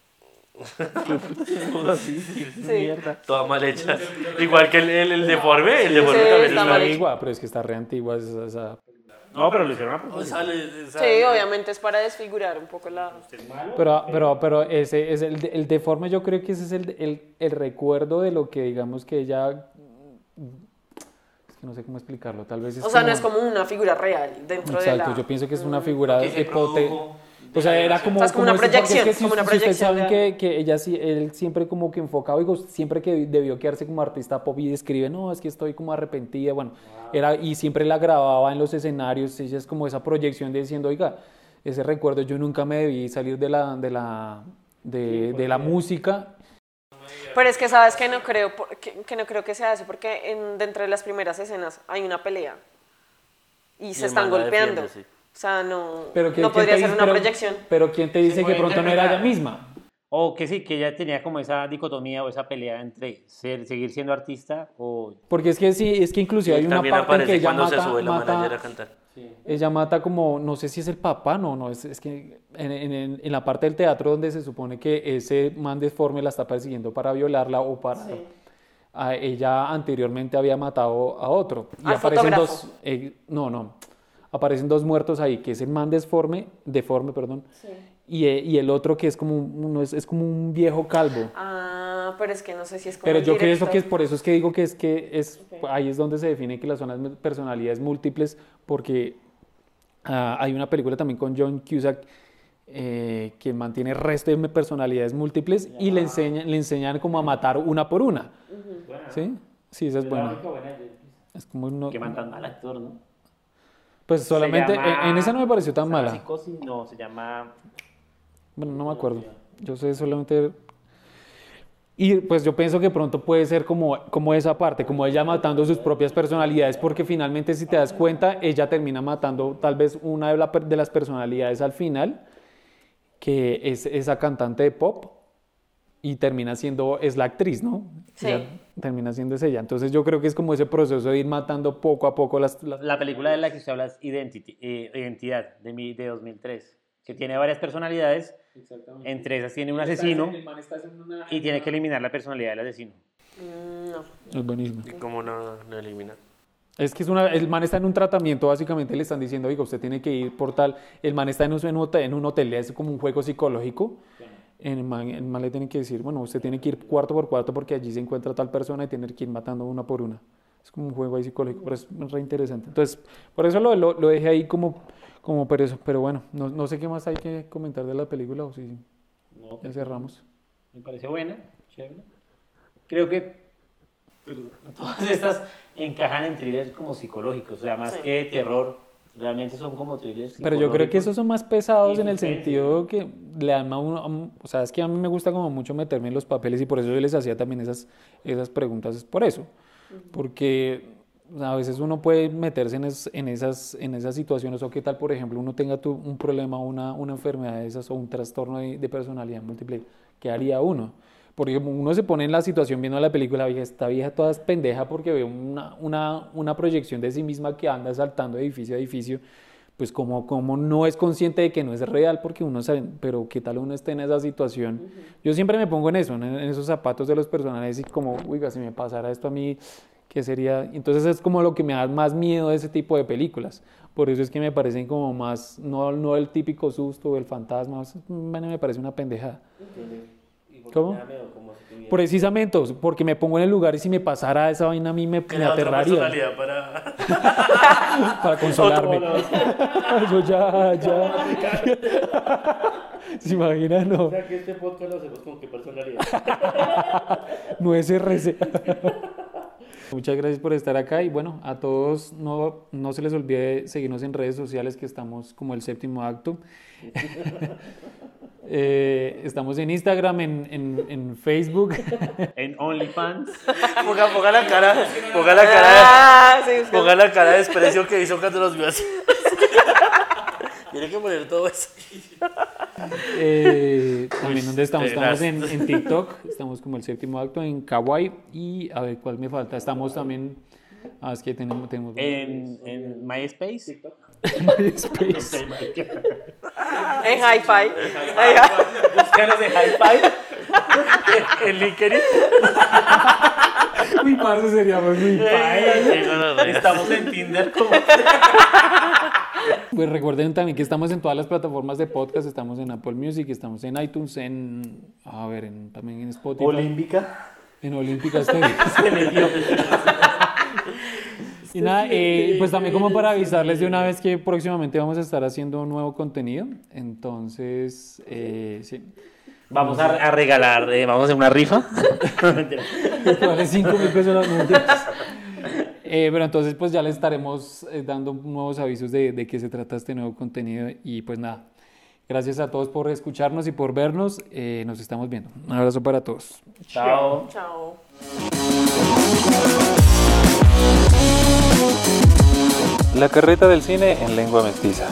Sí. Toda mal hecha. Igual que el, el, el deforme, el deforme Sí, también está está mal antigua, pero es que está re antigua esa, esa- No, pero lo hicieron a propósito. sale- Sí, obviamente es para desfigurar un poco la... Pero, pero, pero ese es el, el deforme, yo creo que ese es el, el, el recuerdo de lo que digamos que ella... Es que no sé cómo explicarlo, tal vez es O sea, no es como una figura real dentro de Exacto, la... yo pienso que es una figura produjo O sea, era como, O sea, es como una proyección, que si, como una si ustedes proyección saben que, que ella sí, él siempre como que enfocaba, digo, siempre que debió quedarse como artista pop y escribe, no, es que estoy como arrepentida, bueno, era, y siempre la grababa en los escenarios, ella es como esa proyección de diciendo, oiga, ese recuerdo, yo nunca me debí salir de la, de la, de, de la música, Pero es que sabes que no creo que, que no creo que sea eso, porque en, dentro de las primeras escenas hay una pelea y se el están golpeando. defiende, sí. O sea, no, pero que, no ¿quién podría dice- una pero- proyección. Pero ¿quién te dice que pronto no era ella misma? O que sí, que ella tenía como esa dicotomía o esa pelea entre ser, seguir siendo artista o... Porque es que sí, es que inclusive hay una parte en que ella cuando se mata, sube la mata- manager a cantar. ella mata como, no sé si es el papá, no, no, es, es que en, en- la parte del teatro donde se supone que ese man deforme la está persiguiendo para violarla o para... a- ella anteriormente había matado a otro. Y Al aparecen fotógrafo. dos, eh, no, no, aparecen dos muertos ahí, que es el man deforme, deforme, perdón, y, eh, y el otro que es como, uno es, es como un viejo calvo. Ah, pero es que no sé si es como Pero yo creo que es por eso es que digo que es que es ahí es donde se define que las son las personalidades múltiples porque ah, hay una película también con John Cusack eh, que mantiene el resto de personalidades múltiples y le enseñan le enseñan como a matar una por una. ¿Sí? Sí, esa es buena. Es como uno- Que matan al actor, ¿no? Pues solamente llama- en, esa no me pareció tan ¿se llama mala. Psicosis? No, se llama... Bueno, no me acuerdo. Yo sé solamente. Y pues yo pienso que pronto puede ser como, como esa parte, como ella matando sus propias personalidades, porque finalmente si te das cuenta, ella termina matando tal vez una de, la de las personalidades al final, que es esa cantante de pop, y termina siendo, es la actriz, ¿no? Sí. Ella termina siendo es ella. Entonces yo creo que es como ese proceso de ir matando poco a poco las... las- La película de la que usted habla es Identity, eh, Identidad, de, mi, de 2003, que tiene varias personalidades, entre esas tiene un asesino y tiene que eliminar la personalidad del asesino. Mm, no. Es buenísimo. ¿Y cómo no, no elimina? Es que es una, el man está en un tratamiento, básicamente le están diciendo, oiga, usted tiene que ir por tal, el man está en un, en un hotel, en un hotel, es como un juego psicológico, el man, el man le tiene que decir, bueno, usted tiene que ir cuarto por cuarto porque allí se encuentra tal persona y tener que ir matando una por una. Es como un juego ahí psicológico, pero es re interesante. Entonces, por eso lo, lo, lo dejé ahí como, como por eso, pero bueno, no, no sé qué más hay que comentar de la película o si No, ya cerramos. me parece buena, chévere. Creo que todas estas encajan en thrillers como psicológicos, o sea, más Sí. que terror, realmente son como thrillers Pero yo creo que esos son más pesados en el sentido que le dan a uno, o sea, es que a mí me gusta como mucho meterme en los papeles y por eso yo les hacía también esas, esas preguntas, es por eso, porque a veces uno puede meterse en, es- en, esas, en esas situaciones o qué tal, por ejemplo, uno tenga tu- un problema, una, una enfermedad de esas o un trastorno de, de personalidad múltiple, ¿qué haría uno? Porque uno se pone en la situación viendo la película, esta vieja toda es pendeja porque ve una, una, una proyección de sí misma que anda saltando de edificio a edificio, pues como, como no es consciente de que no es real porque uno sabe, pero qué tal uno esté en esa situación. Yo siempre me pongo en eso, en, en esos zapatos de los personajes y como, oiga, si me pasara esto a mí, ¿qué sería? Entonces es como lo que me da más miedo de ese tipo de películas. Por eso es que me parecen como más, no, no el típico susto, el fantasma, bueno, me parece una pendejada. ¿Cómo? Precisamente, porque me pongo en el lugar y si me pasara esa vaina a mí me, me aterraría para... para consolarme. Yo ya, ya. ¿Se imaginan? No, O sea que este podcast lo hacemos con qué personalidad. no es RC. Muchas gracias por estar acá y bueno, a todos no, no se les olvide seguirnos en redes sociales que estamos como el séptimo acto. Eh, estamos en Instagram, en, en, en Facebook. En OnlyFans. Ponga, ponga la cara, ponga la cara, Ah, ponga la cara de desprecio que hizo cuando los vio así. Tiene que poner todo eso. Eh, también donde estamos, estamos en, en TikTok, estamos como el séptimo acto en Kawaii y a ver cuál me falta. Estamos también, ah, es que tenemos, tenemos En, en MySpace. MySpace. En hi-fi. Búscanos en Hi-Fi. El LinkedIn. Uy, parce, seríamos muy padre. Estamos en Tinder como... Pues recuerden también que estamos en todas las plataformas de podcast, estamos en Apple Music, estamos en iTunes, en, a ver, en- también en Spotify, Olímpica. en Olímpica Estéreo. Y nada, eh, pues también como para avisarles de una vez que próximamente vamos a estar haciendo un nuevo contenido, entonces, eh, sí. Vamos a, a regalar, eh, vamos a hacer una rifa. Vale 5 mil pesos las. Eh, pero entonces pues ya les estaremos eh, dando nuevos avisos de, de qué se trata este nuevo contenido y pues nada, gracias a todos por escucharnos y por vernos, eh, nos estamos viendo. Un abrazo para todos. Chao. Chao. La carreta del cine en lengua mestiza.